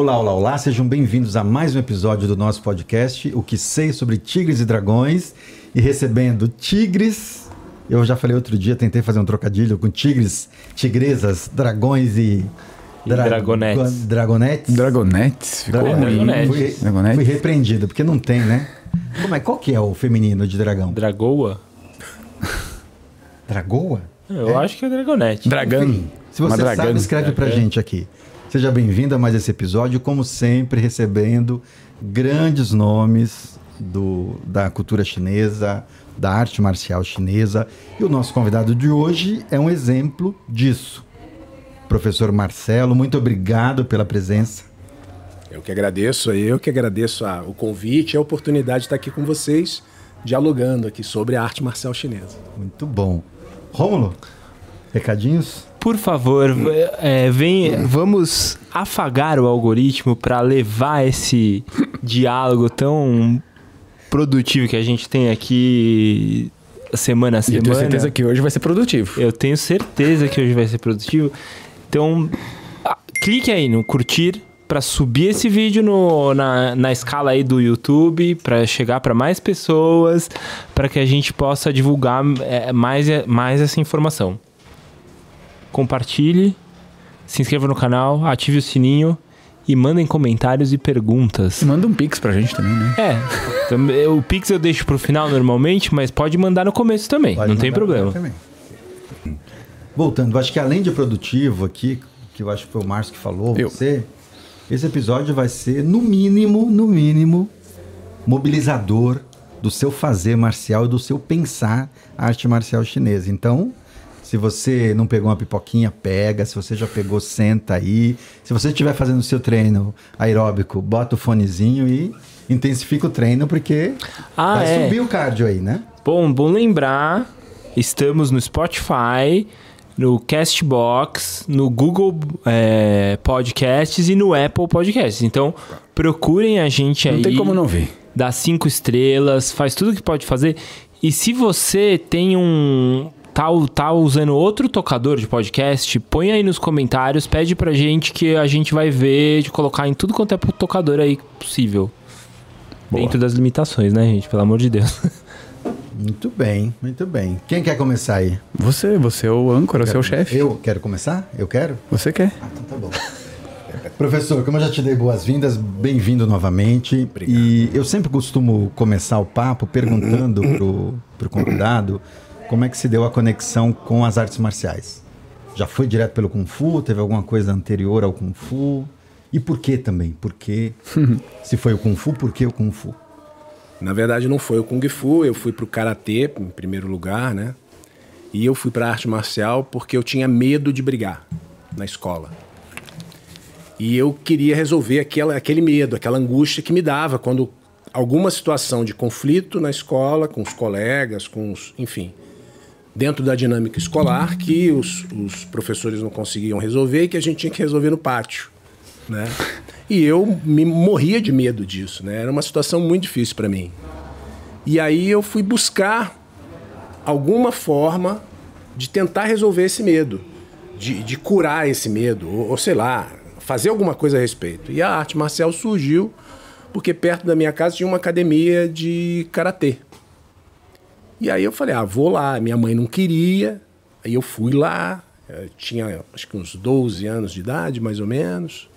Olá, olá, olá, sejam bem-vindos a mais um episódio do nosso podcast, O que sei sobre tigres e dragões. E recebendo tigres, eu já falei outro dia, tentei fazer um trocadilho com tigres, tigresas, dragões e. E dragonetes. Dragonetes. Dragonetes? Ficou Dra- ruim. Dragonetes. Fui, Dragonetes? fui repreendido, porque não tem, né? Como é? Qual que é o feminino de dragão? Dragoa? Dragoa? Eu acho que é Dragonete. Dragão. Enfim, se você sabe, dragão. escreve pra Dragão. gente aqui. Seja bem-vindo a mais esse episódio, como sempre, recebendo grandes nomes do, da cultura chinesa, da arte marcial chinesa. E o nosso convidado de hoje é um exemplo disso. Professor Marcelo, muito obrigado pela presença. Eu que agradeço, eu que agradeço a- o convite e a oportunidade de estar aqui com vocês, dialogando aqui sobre a arte marcial chinesa. Muito bom. Rômulo, recadinhos? Por favor, é, vem, vamos afagar o algoritmo para levar esse diálogo tão produtivo que a gente tem aqui semana a E eu semana. tenho certeza que hoje vai ser produtivo. Eu tenho certeza que hoje vai ser produtivo. Então, clique aí no curtir para subir esse vídeo no- na, na escala aí do YouTube, para chegar para mais pessoas, para que a gente possa divulgar é, mais, mais essa informação. Compartilhe, se inscreva no canal, ative o sininho e mandem comentários e perguntas. E manda um pix pra gente também, né? É, o Pix eu deixo pro final normalmente, mas pode mandar no começo também, Pode não tem problema. também. Voltando, acho que além de produtivo aqui, que eu acho que foi o Márcio que falou, Eu. você, esse episódio vai ser, no mínimo, no mínimo, mobilizador do seu fazer marcial e do seu pensar a arte marcial chinesa. Então, se você não pegou uma pipoquinha, pega. Se você já pegou, senta aí. Se você estiver fazendo o seu treino aeróbico, bota o fonezinho e intensifica o treino, porque Ah, vai é. subir o cardio aí, né? Bom, bom lembrar, estamos no Spotify, no Castbox, no Google é, Podcasts e no Apple Podcasts. Então, procurem a gente aí. Não tem como não ver. Dá cinco estrelas, faz tudo que pode fazer. E se você tem um. Tá, tá usando outro tocador de podcast, põe aí nos comentários, pede pra gente que a gente vai ver de colocar em tudo quanto é tocador aí possível. Boa. Dentro das limitações, né, gente? Pelo amor de Deus. Muito bem, muito bem. Quem quer começar aí? Você, você é o âncora, você é o chefe. Eu quero começar? Eu quero? Você quer. Ah, então tá bom. Professor, como eu já te dei boas-vindas, bem-vindo novamente. Obrigado. E eu sempre costumo começar o papo perguntando pro, pro convidado como é que se deu a conexão com as artes marciais. Já foi direto pelo Kung Fu? Teve alguma coisa anterior ao Kung Fu? E por que também? Por que? se foi o Kung Fu, por que o Kung Fu? Na verdade, não foi o Kung Fu, eu fui pro Karatê, em primeiro lugar, né? E eu fui pra arte marcial porque eu tinha medo de brigar na escola. E eu queria resolver aquela, aquele medo, aquela angústia que me dava quando alguma situação de conflito na escola, com os colegas, com os. enfim. Dentro da dinâmica escolar, que os, os professores não conseguiam resolver e que a gente tinha que resolver no pátio. Né? E eu me morria de medo disso, né? Era uma situação muito difícil para mim. E aí eu fui buscar alguma forma de tentar resolver esse medo, de, de curar esse medo, ou, ou sei lá, fazer alguma coisa a respeito. E a arte marcial surgiu porque perto da minha casa tinha uma academia de karatê. E aí eu falei, ah, vou lá. Minha mãe não queria, aí eu fui lá. Eu tinha acho que uns 12 anos de idade, mais ou menos.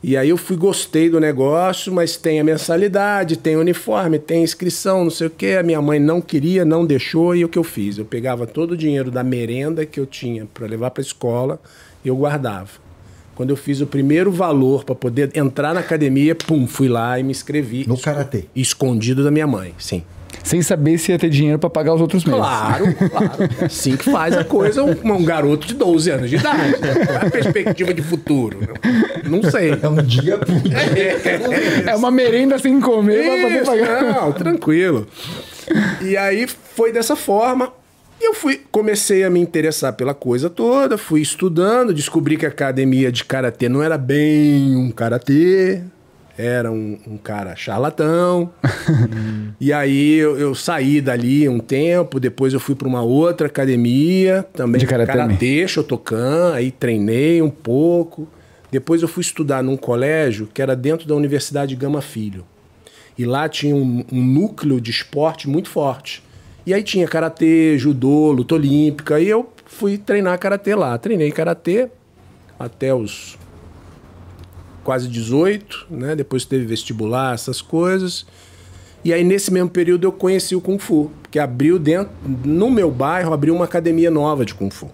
E aí eu fui, gostei do negócio, mas tem a mensalidade, tem o uniforme, tem inscrição, não sei o quê. A minha mãe não queria, não deixou, e o que eu fiz? Eu pegava todo o dinheiro da merenda que eu tinha para levar para a escola e eu guardava. Quando eu fiz o primeiro valor para poder entrar na academia, pum, fui lá e me inscrevi. No karatê. Escondido da minha mãe, sim. Sem saber se ia ter dinheiro pra pagar os outros meses. Claro, claro. É assim que faz a coisa um, um garoto de 12 anos de idade. né? Qual é a perspectiva de futuro? Não sei. É um dia por dia. É uma merenda sem comer pra poder pagar. não, tranquilo. E aí foi dessa forma. E eu fui, comecei a me interessar pela coisa toda, fui estudando, descobri que a academia de karatê não era bem um karatê, era um, um cara charlatão. e aí eu, eu saí dali um tempo, depois eu fui para uma outra academia, também De karatê Shotokan, aí treinei um pouco. Depois eu fui estudar num colégio que era dentro da Universidade Gama Filho. E lá tinha um, um núcleo de esporte muito forte. E aí tinha karatê, judô, luta olímpica. E eu fui treinar karatê lá. Treinei karatê até os quase 18, né? Depois teve vestibular, essas coisas. E aí nesse mesmo período eu conheci o Kung Fu, que abriu dentro no meu bairro abriu uma academia nova de Kung Fu.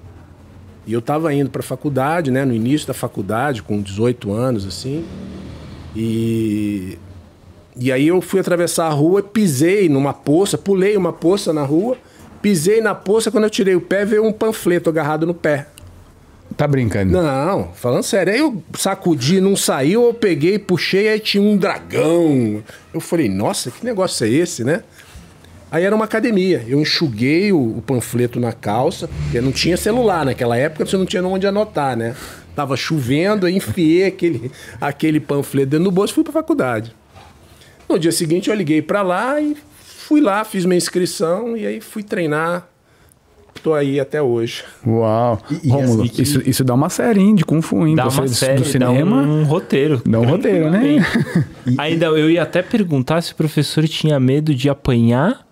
E eu estava indo para a faculdade, né, no início da faculdade, com 18 anos assim. E e aí eu fui atravessar a rua, pisei numa poça, pulei uma poça na rua, pisei na poça, quando eu tirei o pé veio um panfleto agarrado no pé. Tá brincando? Não, falando sério. Aí eu sacudi, não saiu, eu peguei, puxei, aí tinha um dragão. Eu falei, nossa, que negócio é esse, né? Aí era uma academia. Eu enxuguei o, o panfleto na calça, porque não tinha celular naquela época, você não tinha onde anotar, né? Tava chovendo, aí enfiei aquele, aquele panfleto dentro do bolso e fui pra faculdade. No dia seguinte eu liguei pra lá e fui lá, fiz minha inscrição e aí fui treinar. Tô aí até hoje. Uau. E- e Rômulo, assim, isso, isso dá uma série, hein, de Kung Fu, hein? Dá Você uma do- série, do cinema. dá um roteiro. Dá um roteiro, né? Ainda eu ia até perguntar se o professor tinha medo de apanhar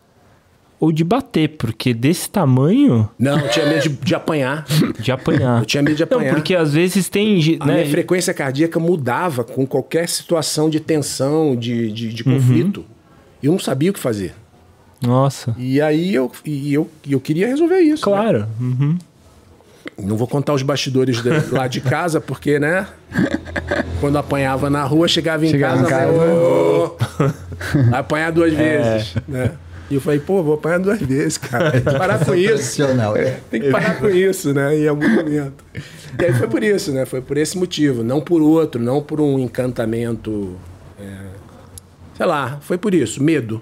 ou de bater, porque desse tamanho, Não, eu tinha medo de, de apanhar. de apanhar. Eu tinha medo de Não, apanhar. porque às vezes tem, A né? minha frequência cardíaca mudava com qualquer situação de tensão, de, de, de conflito. E eu não sabia o que fazer. Nossa. E aí eu, e eu, e eu queria resolver isso. né? Claro. Uhum. Não vou contar os bastidores de- lá de casa, porque, né? Quando apanhava na rua, chegava em Chegava casa, em casa. "Ô, vai apanhar duas vezes, né? E eu falei, pô, vou apanhar duas vezes, cara. Tem que parar com isso. É. Tem que parar com isso, né? Em algum momento. E aí foi por isso, né? Foi por esse motivo. Não por outro, não por um encantamento. é, Sei lá, foi por isso. Medo.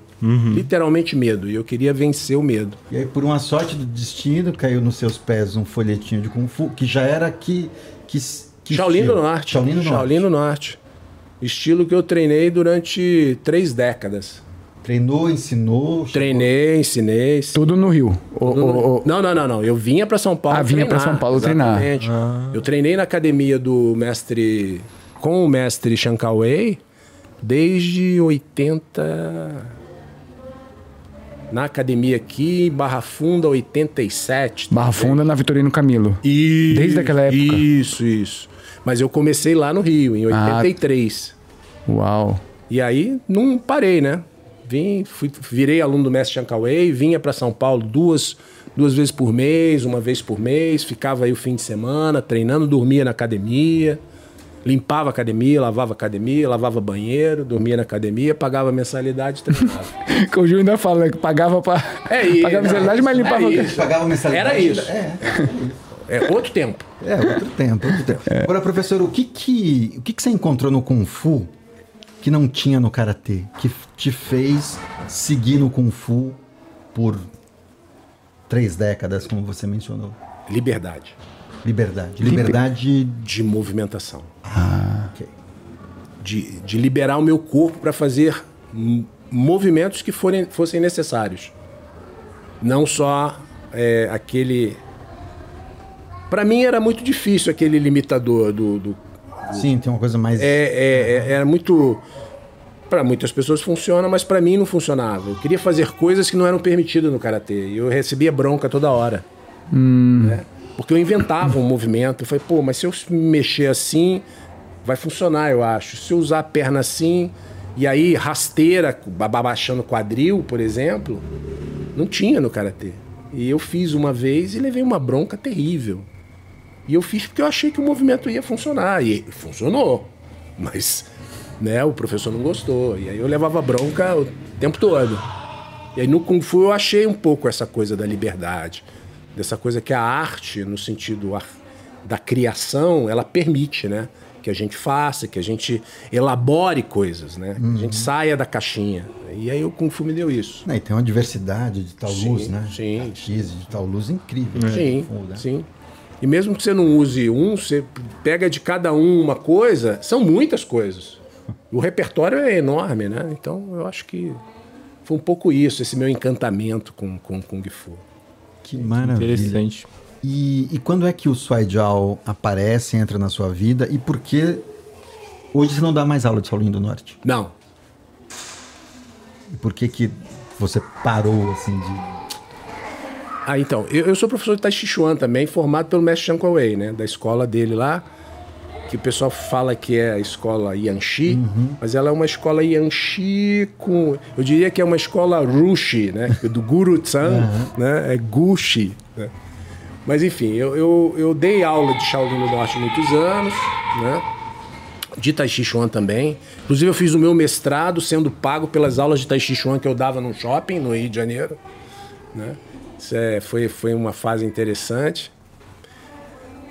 Literalmente medo. E eu queria vencer o medo. E aí, por uma sorte do destino, caiu nos seus pés um folhetinho de Kung Fu, que já era que. que, que Shaolin estilo? do Norte. Shaolin do Norte. Shaolin do Norte. Estilo que eu treinei durante três décadas. Treinou, ensinou. Treinei, ensinei. Tudo no Rio. O- o- o- Não, não, não, não. Eu vinha para São Paulo Ah, vinha pra São Paulo treinar. exatamente. Eu treinei na academia do mestre com o mestre Shankawei desde 80 na academia aqui, Barra Funda 87. Barra Funda na Vitorino Camilo. Isso, Desde aquela época? Isso, isso. Mas eu comecei lá no Rio em Ah. 83. Uau. E aí não parei, né? Vim, fui, virei aluno do mestre Shankawei, vinha para São Paulo duas, duas vezes por mês, uma vez por mês, ficava aí o fim de semana treinando, dormia na academia, limpava a academia, lavava a academia, lavava banheiro, dormia na academia, pagava mensalidade e treinava. Que o Gil ainda fala que pagava pra. É isso. Pagava mensalidade, mas limpava. É isso. Pagava mensalidade. Era isso. É, É outro tempo. é, outro tempo, outro tempo. Agora, professor, o que que, o que que você encontrou no Kung Fu que não tinha no Karatê? Que te fez seguir no Kung Fu por três décadas, como você mencionou? Liberdade Liberdade. Liberdade. de movimentação. ok. de, de liberar o meu corpo para fazer movimentos que forem, fossem necessários. Não só é, aquele. Para mim era muito difícil aquele limitador do. do- Sim, tem uma coisa mais. é, é, é- era muito. Para muitas pessoas funciona, mas para mim não funcionava. Eu queria fazer coisas que não eram permitidas no karatê. E eu recebia bronca toda hora. né? Porque eu inventava um movimento. Eu falei, pô, mas se eu me mexer assim, vai funcionar, eu acho. Se eu usar a perna assim, e aí rasteira, ba- abaixando o quadril, por exemplo, não tinha no karatê. E eu fiz uma vez e levei uma bronca terrível. E eu fiz porque eu achei que o movimento ia funcionar. E funcionou. Mas né, o professor não gostou. E aí eu levava bronca o tempo todo. E aí no Kung Fu eu achei um pouco essa coisa da liberdade. Dessa coisa que a arte, no sentido da criação, ela permite, né? Que a gente faça, que a gente elabore coisas, né? Que a gente saia da caixinha. E aí o Kung Fu me deu isso. Né, e tem uma diversidade de tal Sim, luz, né? sim. X de tal luz incrível. né, Sim, fundo, né? sim. E mesmo que você não use um, você pega de cada um uma coisa, são muitas coisas. O repertório é enorme, né? Então eu acho que foi um pouco isso, esse meu encantamento com, com Kung Fu. Que maravilha. Interessante. E, e quando é que o Swaijiao aparece, entra na sua vida e por que hoje você não dá mais aula de Shaolin do Norte? Não. E por que que você parou assim de Ah, então, eu, eu sou professor de Tai Chi Chuan também, formado pelo mestre Chan Kuei, né? Da escola dele lá, que o pessoal fala que é a escola Yanxi, mas ela é uma escola Yanxi com... Eu diria que é uma escola Rushi, né? Do Guru Tsan, né? É Gushi, né? Mas enfim, eu, eu, eu dei aula de Shaolin do Norte muitos anos, né? De Tai Chi Chuan também. Inclusive eu fiz o meu mestrado sendo pago pelas aulas de Tai Chi Chuan que eu dava num shopping no Rio de Janeiro né? Isso é, foi, foi uma fase interessante.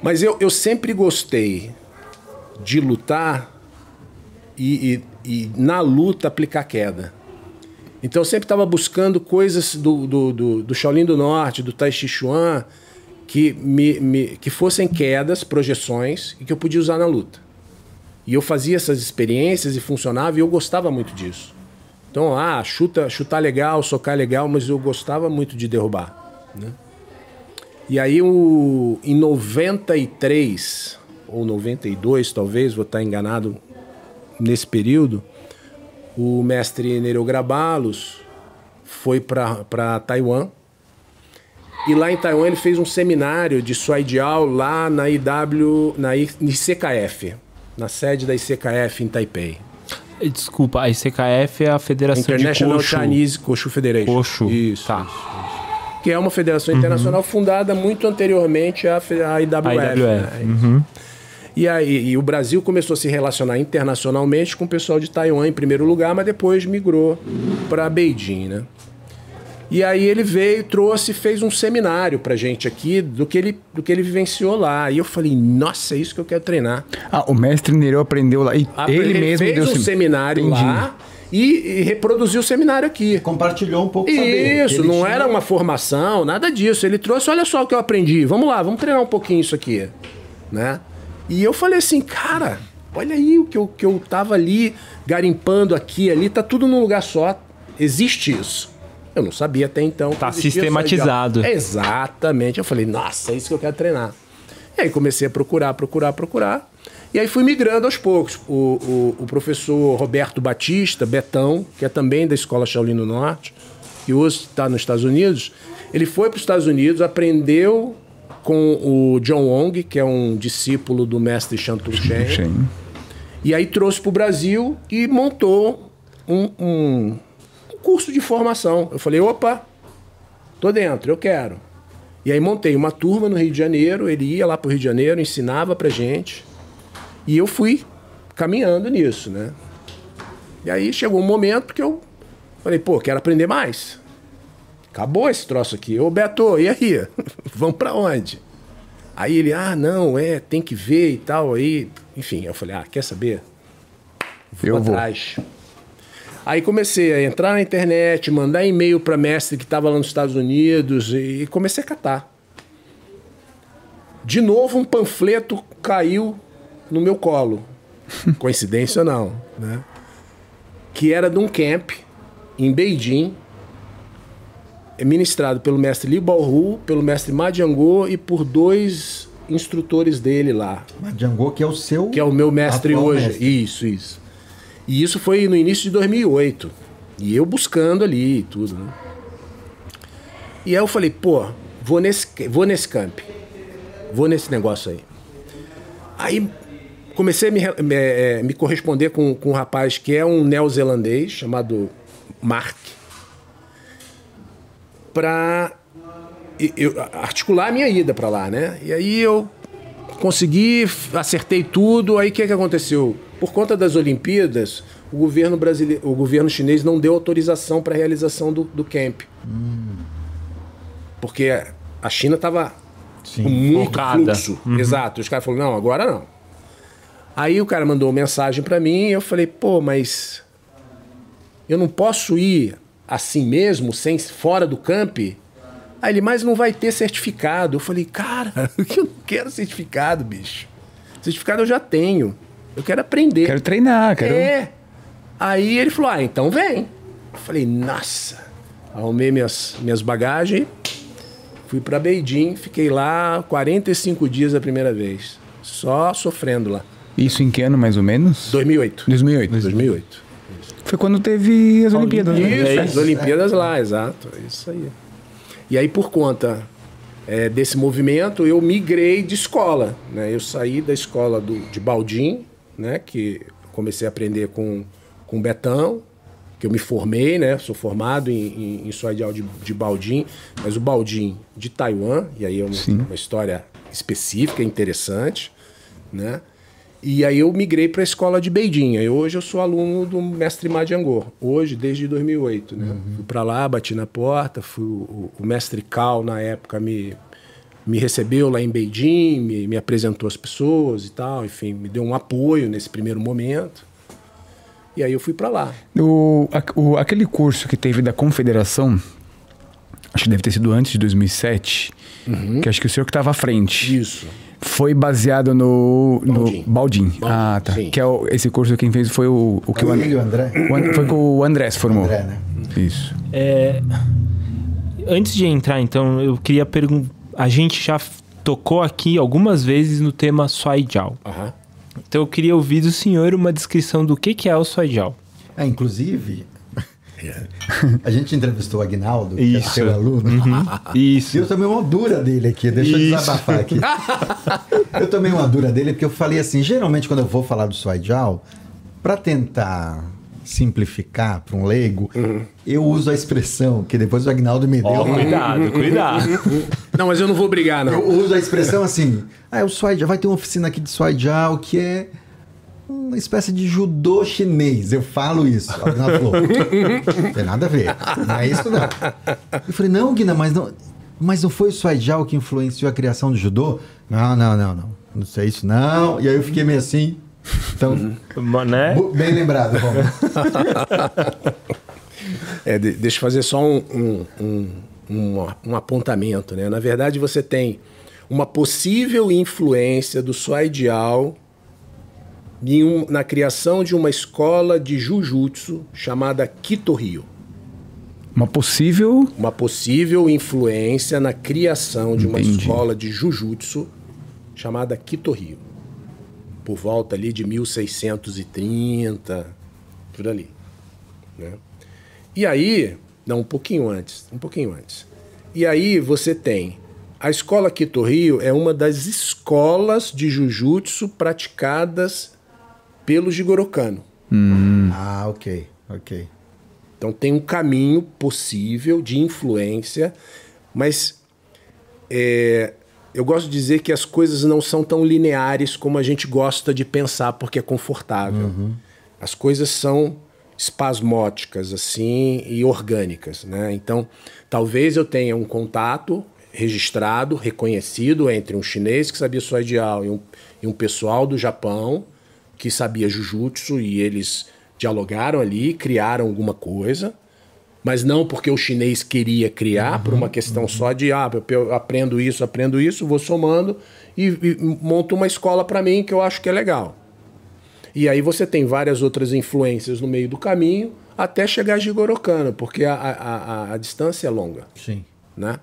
Mas eu, eu sempre gostei de lutar e, e- e na luta aplicar queda. Então eu sempre estava buscando coisas do, do, do, do Shaolin do Norte, do Tai Chi Chuan, que, me, me- que fossem quedas, projeções, e que eu podia usar na luta. E eu fazia essas experiências e funcionava, e eu gostava muito disso. Então, ah, chuta, chutar legal, socar legal, mas eu gostava muito de derrubar. né? E aí, o, em 93, ou 92, talvez, vou estar enganado nesse período, o mestre Nereu Grabalos foi para Taiwan. E lá em Taiwan ele fez um seminário de Suaidial lá na IW, na ICKF, na sede da ICKF em Taipei. Desculpa, a ICKF é a Federação International de Koshu. Chinese Koshu Federation. Koshu. Isso. Tá. isso. Que é uma federação internacional fundada muito anteriormente à, IWF. A IWF. né? Uhum. E aí e o Brasil começou a se relacionar internacionalmente com o pessoal de Taiwan em primeiro lugar, mas depois migrou para Beijing, né? E aí ele veio, trouxe, fez um seminário pra gente aqui do que ele, do que ele vivenciou lá. E eu falei, nossa, é isso que eu quero treinar. Ah, o mestre Nereu aprendeu lá. E Apre- ele mesmo fez deu um sem- seminário Entendi. lá e, e reproduziu o seminário aqui. compartilhou um pouco saber? Isso, não tinha- era uma formação, nada disso. Ele trouxe, olha só o que eu aprendi. Vamos lá, vamos treinar um pouquinho isso aqui, né? E eu falei assim, cara, olha aí o que eu, que eu tava ali garimpando aqui, ali, tá tudo num lugar só. Existe isso. Eu não sabia até então. Tá sistematizado. essa- Exatamente. Eu falei, nossa, é isso que eu quero treinar. E aí comecei a procurar, procurar, procurar. E aí fui migrando aos poucos. O, o, o professor Roberto Batista, Betão, que é também da Escola Shaolin do Norte, que hoje está nos Estados Unidos, ele foi para os Estados Unidos, aprendeu com o John Wong, que é um discípulo do mestre Shantu Shen, e aí trouxe para o Brasil e montou um, um- um curso de formação. Eu falei, opa, tô dentro, eu quero. E aí montei uma turma no Rio de Janeiro, ele ia lá para o Rio de Janeiro, ensinava pra gente. E eu fui caminhando nisso, né? E aí chegou um momento que eu falei, pô, quero aprender mais. Acabou esse troço aqui. Ô Beto, e aí? Vamos pra onde? Aí ele, ah, não, é, tem que ver e tal. Aí, enfim, eu falei, ah, quer saber? Eu vou. atrás. Aí comecei a entrar na internet, mandar e-mail para mestre que estava lá nos Estados Unidos e comecei a catar. De novo, um panfleto caiu no meu colo. Coincidência ou não, né? Que era de um camp em Beijing, ministrado pelo mestre Li Baohu, pelo mestre Ma e por dois instrutores dele lá Django, que é o seu. que é o meu mestre hoje. mestre. Isso, isso. E isso foi no início de 2008. E eu buscando ali e tudo, né? E aí eu falei, pô, vou nesse, vou nesse camp. Vou nesse negócio aí. Aí comecei a me, me, eh, me corresponder com, com um rapaz que é um neozelandês chamado Mark. Pra eu articular a minha ida pra lá, né? E aí eu consegui, acertei tudo. Aí o que, que aconteceu? Por conta das Olimpíadas, o governo brasileiro, o governo chinês não deu autorização para a realização do, do camp. Porque a China estava com muito Focada. fluxo. Exato. Os caras falaram, não, agora não. Aí o cara mandou mensagem para mim e eu falei, pô, mas eu não posso ir assim mesmo, sem fora do camp? Aí ele, mas não vai ter certificado. Eu falei, cara, eu não quero certificado, bicho. Certificado eu já tenho. Eu quero aprender. Quero treinar, quero. É. Aí ele falou, ah, então vem. Eu falei, nossa. Arrumei minhas, minhas bagagens, Fui para Beijing, fiquei lá 45 dias a primeira vez. Só sofrendo lá. Isso em que ano, mais ou menos? 2008. 2008. 2008. Foi quando teve as Olimpíadas, né? Isso, É as isso. Olimpíadas lá, exato. É isso aí. E aí, por conta é, desse movimento, eu migrei de escola. Né? Eu saí da escola do, de Baldim, né? que comecei a aprender com, com o Betão, que eu me formei, né? Sou formado em, em, em de, de Baldim, mas o Baldim de Taiwan, e aí é uma, uma história específica, interessante, né? E aí eu migrei para a escola de Beijing. Aí hoje eu sou aluno do mestre Madiangor. Hoje, desde 2008, né? Fui para lá, bati na porta, fui o, o mestre Cal na época me me recebeu lá em Beijing, me, me apresentou as pessoas e tal, enfim, me deu um apoio nesse primeiro momento. E aí eu fui para lá. O, o- aquele curso que teve da Confederação, acho que deve ter sido antes de 2007, que acho que o senhor que estava à frente. Isso. Foi baseado no. no Baldim. Baldim. Ah, tá. sim. Que é o- esse curso quem fez foi o, o que o, André, o André? o And- Foi que o André se formou. André, né? Isso. É, antes de entrar, então, eu queria perguntar. A gente já tocou aqui algumas vezes no tema. Aham. Então eu queria ouvir do senhor uma descrição do que, que é o Soijiao. É, inclusive, a gente entrevistou o Agnaldo, que é Isso. seu aluno. E Isso. eu tomei uma dura dele aqui, deixa eu Isso. desabafar aqui. eu tomei uma dura dele porque eu falei assim, geralmente quando eu vou falar do Swaijiao, para tentar simplificar para um leigo, eu uso a expressão que depois o Agnaldo me deu. Ó, cuidado, cuidado. Não, mas eu não vou brigar, não. Eu uso a expressão assim, ah, o Swaijiao, vai ter uma oficina aqui de Swaijiao que é uma espécie de judô chinês. Eu falo isso. Agnaldo falou, não tem nada a ver. Não é isso não. Eu falei, não, Guina, mas não, mas não foi o Swaijiao que influenciou a criação do judô? Não, não, não, não. Não sei isso não. E aí eu fiquei meio assim. Então, né? bu- bem lembrado. É, de- deixa eu fazer só um, um, um, um, um apontamento. Né? Na verdade, você tem uma possível influência do Soidial em um- na criação de uma escola de Jujutsu chamada Kitoryu. Uma possível. Uma possível influência na criação de uma Entendi. escola de Jujutsu chamada Kitoryu. Por volta ali de 1630, por ali. né? E aí, não, um pouquinho antes, um pouquinho antes. E aí você tem a escola Kitoryu é uma das escolas de Jujutsu praticadas pelo Jigoro Kano. Ah, ok, ok. Então tem um caminho possível de influência, mas é, eu gosto de dizer que as coisas não são tão lineares como a gente gosta de pensar, porque é confortável. As coisas são espasmóticas assim e orgânicas, né? Então, talvez eu tenha um contato registrado, reconhecido entre um chinês que sabia só ideal e um, e um pessoal do Japão que sabia jujutsu e eles dialogaram ali, criaram alguma coisa, mas não porque o chinês queria criar, por uma questão só de ah, eu aprendo isso, aprendo isso, vou somando e, e monto uma escola para mim que eu acho que é legal. E aí você tem várias outras influências no meio do caminho até chegar a Jigoro Kano, porque a, a, a, a distância é longa. Sim. Né?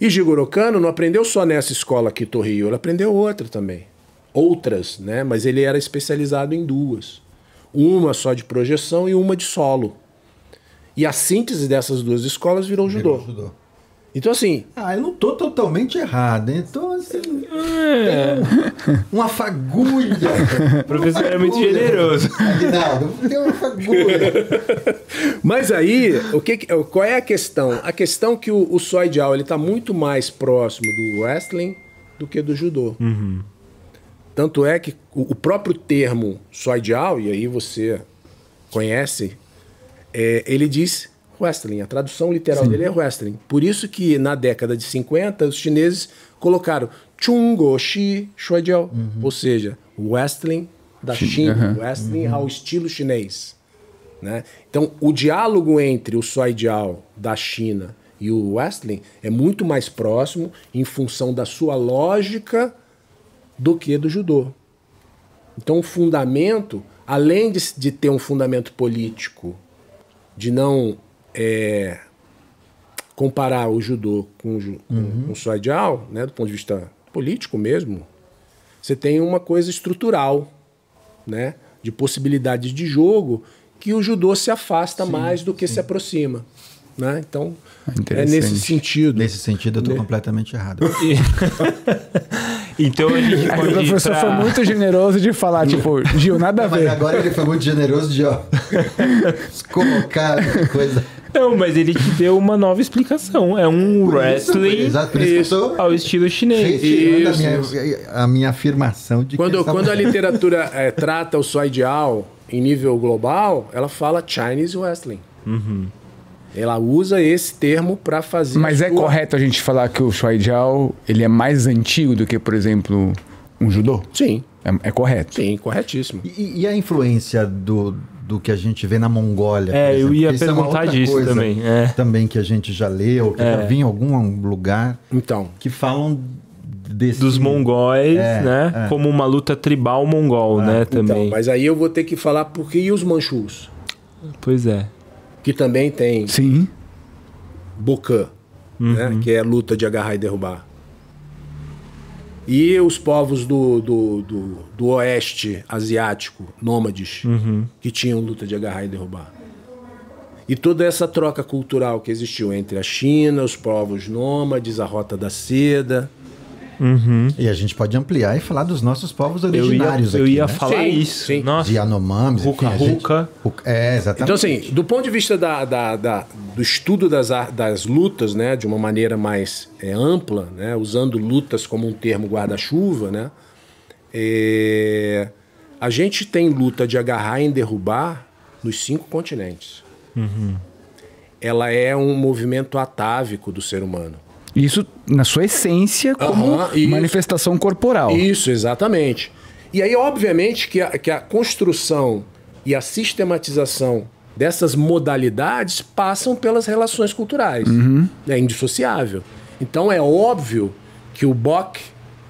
E Jigoro Kano não aprendeu só nessa escola aqui, Torrio, ele aprendeu outra também. Outras, né? Mas ele era especializado em duas. Uma só de projeção e uma de solo. E a síntese dessas duas escolas virou judô. Virou judô. Então, assim, Ah, eu não tô totalmente errado, hein? Então, assim, É, uma fagulha. o professor é muito generoso. Aguinaldo, tem uma fagulha. Mas aí, o que, qual é a questão? A questão é que o, o Soy ele está muito mais próximo do wrestling do que do judô. Tanto é que o, próprio termo Jao, e aí você conhece, é, ele diz wrestling. A tradução literal dele é wrestling. Por isso que na década de 50, os chineses colocaram Chungo Shi Shui Jiao, ou seja, wrestling da China, o wrestling ao estilo chinês. Né? Então, o diálogo entre o Soi Jiao da China e o wrestling é muito mais próximo em função da sua lógica do que do judô. Então, o fundamento, além de, de ter um fundamento político, de não é, comparar o judô com com- com o Soidial, né, do ponto de vista político mesmo, você tem uma coisa estrutural, né, de possibilidades de jogo que o judô se afasta mais do que se aproxima, né? Então é nesse sentido. Nesse sentido, eu tô completamente errado. Então a gente Aí pode o professor pra- foi muito generoso de falar, tipo, Gil, nada a Mas ver. agora ele foi muito generoso de, ó, colocar coisa. Não, mas ele te deu uma nova explicação. É um wrestling Exato, por isso eu tô ao estilo chinês. a Isso, minha, a minha afirmação de Quando, que quando a literatura eh, trata o Soidial em nível global, ela fala Chinese Wrestling. Ela usa esse termo para fazer. Mas é sua- correto a gente falar que o Shuai Jiao, ele é mais antigo do que, por exemplo, um judô? Sim, É, é correto. sim, corretíssimo. E, e a influência do, do que a gente vê na Mongólia? É, por eu ia Isso é perguntar outra disso também, é. Também que a gente já leu, que É. já vi em algum lugar, Então, que falam desse... Dos mongóis, É, né? é. Como uma luta tribal mongol, né? então, Também. mas aí eu vou ter que falar porque e os manchus, Pois é. Que também tem Sim. Bocan, né, que é luta de agarrar e derrubar. E os povos do, do, do, do oeste asiático, nômades, que tinham luta de agarrar e derrubar. E toda essa troca cultural que existiu entre a China, os povos nômades, a Rota da Seda. E a gente pode ampliar e falar dos nossos povos Eu ia, originários eu aqui, ia né? falar Sim, isso. sim. Nossa. De Yanomamis, Ruka enfim, gente- Ruka. Ruka- É, exatamente. Então, assim, do ponto de vista da, da- da- do estudo das, das lutas, né, de uma maneira mais é, ampla, né, usando lutas como um termo guarda-chuva, né, é, a gente tem luta de agarrar e derrubar nos cinco continentes. Ela é um movimento atávico do ser humano. Isso na sua essência como isso. manifestação corporal. Isso, exatamente. E aí, obviamente, que a, que a construção e a sistematização dessas modalidades passam pelas relações culturais. É indissociável. Então, é óbvio que o Bok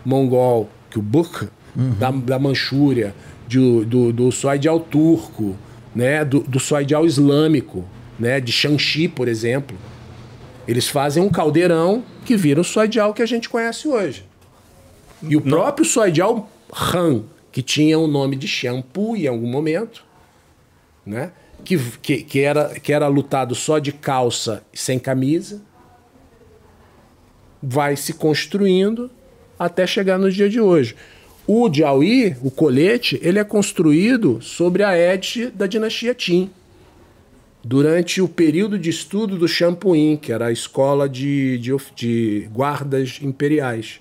mongol, que o Buk da, da Manchúria, de- do, do Soidial turco, né, do, do Soidial islâmico, né, de Shanxi, por exemplo, eles fazem um caldeirão que vira o Soidial que a gente conhece hoje. E o próprio Soidial Han, que tinha o nome de shampoo em algum momento, né? Que, que, que, era, que era lutado só de calça e sem camisa, vai se construindo até chegar no dia de hoje. O Jiaoyi, o colete, ele é construído sobre a égide da dinastia Qin durante o período de estudo do Champuin, que era a escola de, de, de guardas imperiais,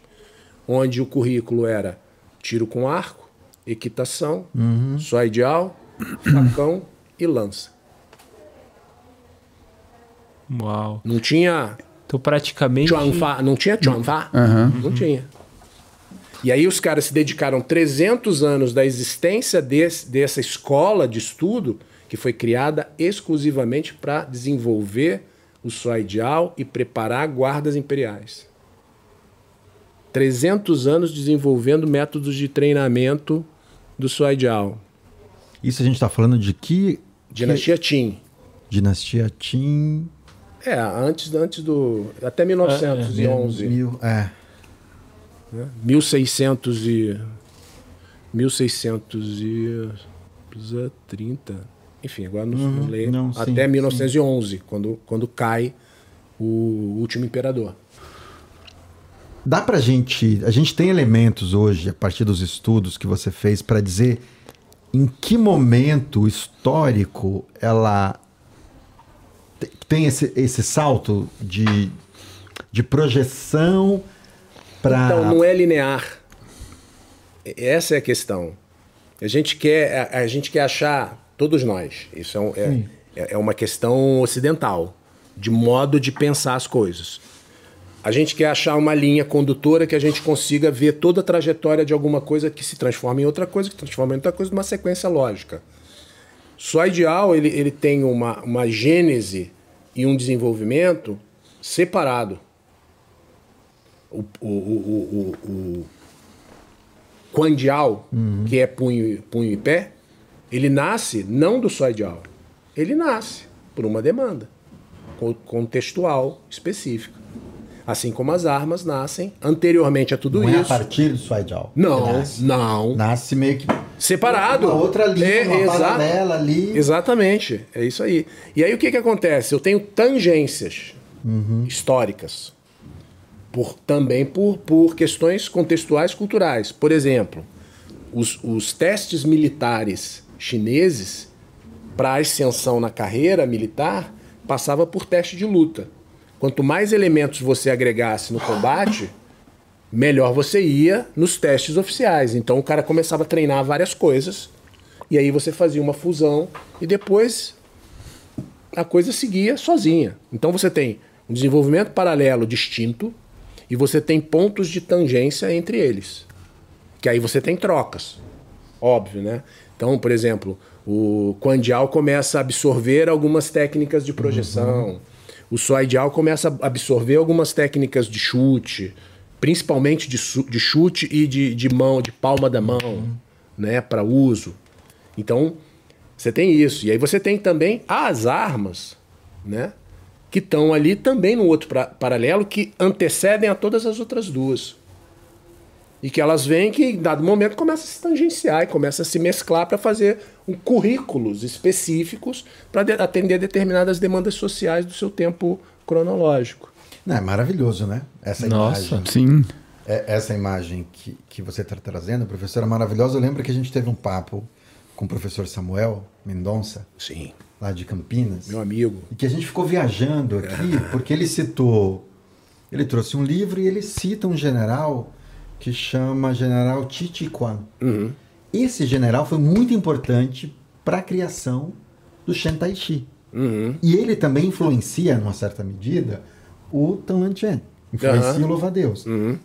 onde o currículo era tiro com arco, equitação, soidial, facão e lança. Uau. Não tinha Então praticamente. Chuanfa, não tinha Chuanfa, não tinha. E aí os caras se dedicaram 300 anos da existência desse, dessa escola de estudo que foi criada exclusivamente para desenvolver o soidial e preparar guardas imperiais. 300 anos desenvolvendo métodos de treinamento do soidial. Isso a gente está falando de que Dinastia Qin. dinastia Qin... É, antes, antes do. Até 1911. Mil, é. 1600 e 1630. Enfim, agora não, não leio. não, sim, Até 1911, quando, quando cai o último imperador. Dá pra gente. A gente tem elementos hoje, a partir dos estudos que você fez, para dizer em que momento histórico ela te- tem esse, esse salto de, de projeção para. Então, não é linear. Essa é a questão. A gente quer, a, a gente quer achar, todos nós, isso é, um- é, é- é uma questão ocidental, de modo de pensar as coisas. A gente quer achar uma linha condutora que a gente consiga ver toda a trajetória de alguma coisa que se transforma em outra coisa, que transforma em outra coisa, numa sequência lógica. Só ideal ele, ele tem uma, uma gênese e um desenvolvimento separado. O, o, o, o, o Quandial, que é punho, punho e pé, ele nasce não do soidial. Ele nasce por uma demanda. co- contextual específica. Assim como as armas nascem anteriormente a tudo Não é a isso. partir do Swaijal. Não, Nasce, não. nasce meio que Separado. uma outra linha, É, uma exa- paralela ali. Exatamente, é isso aí. E aí o que, que acontece? Eu tenho tangências históricas, por, também por, por questões contextuais culturais. Por exemplo, os, os testes militares chineses para ascensão na carreira militar passava por teste de luta. Quanto mais elementos você agregasse no combate, melhor você ia nos testes oficiais. Então o cara começava a treinar várias coisas e aí você fazia uma fusão e depois a coisa seguia sozinha. Então você tem um desenvolvimento paralelo distinto e você tem pontos de tangência entre eles. Que aí você tem trocas. Óbvio, né? Então, por exemplo, o Quandial começa a absorver algumas técnicas de projeção. O Soidial começa a absorver algumas técnicas de chute, principalmente de, de chute e de, de mão, de palma da mão, né, para uso. Então, você tem isso. E aí você tem também as armas, né? Que estão ali também no outro pra- paralelo que antecedem a todas as outras duas. E que elas vêm que, em dado momento, começa a se tangenciar e começa a se mesclar para fazer um currículos específicos para atender determinadas demandas sociais do seu tempo cronológico. Não, é maravilhoso, né? Essa Nossa. imagem. Sim. É- essa imagem que, que você está trazendo, professora maravilhosa. Eu lembro que a gente teve um papo com o professor Samuel Mendonça, Sim. lá de Campinas. Meu amigo. E que a gente ficou viajando aqui, porque ele citou. Ele trouxe um livro e ele cita um general que chama General Titi Quan. Uhum. Esse general foi muito importante para a criação do Shen Tai Chi. Uhum. E ele também influencia, numa certa medida, o Tan Chen. Influencia Aham. o Louva-a-Deus. Uhum.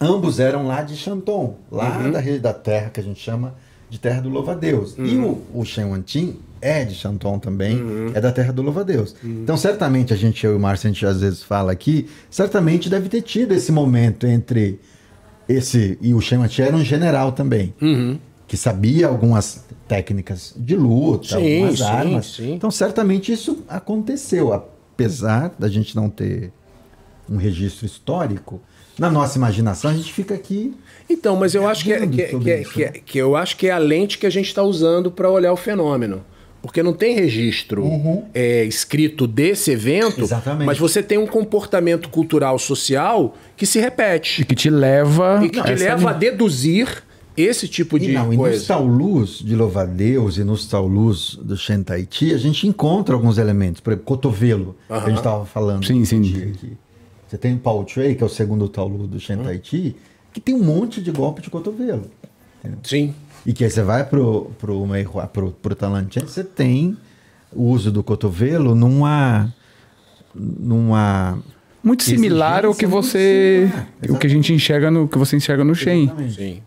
Ambos eram lá de Shantung, lá da, re- da terra que a gente chama de terra do louva-a-Deus. E o, o Shen Wanqing é de Shantung também, é da terra do louva-a-Deus. Então, certamente, a gente, eu e o Márcio, a gente às vezes fala aqui, certamente deve ter tido esse momento entre esse... E o Wanqing era um general também, que sabia algumas técnicas de luta, Sim, algumas sim, armas. sim. Então, certamente isso aconteceu, apesar da gente não ter um registro histórico, na nossa imaginação a gente fica aqui. Então, mas eu acho que é, que, é- que é- isso, que é- né? que eu acho que é a lente que a gente está usando para olhar o fenômeno. Porque não tem registro é, escrito desse evento, Exatamente. mas você tem um comportamento cultural social que se E repete que te leva. e que te essa leva a deduzir esse tipo E de não, e nos coisa. taulus de louva-a-Deus e nos taulus do Shen Tai Chi, a gente encontra alguns elementos. Por exemplo, cotovelo, que a gente estava falando. Sim, sim. aqui. Você tem o Pao Trey, que é o segundo taulu do Shen Tai Chi, que tem um monte de golpe de cotovelo. Sim. E que aí você vai pro, pro, pro, pro Talan Chen, você tem o uso do cotovelo numa. numa. Muito similar ao que você. similar, O que a gente enxerga no. que você enxerga no Shen. Exatamente. Sim.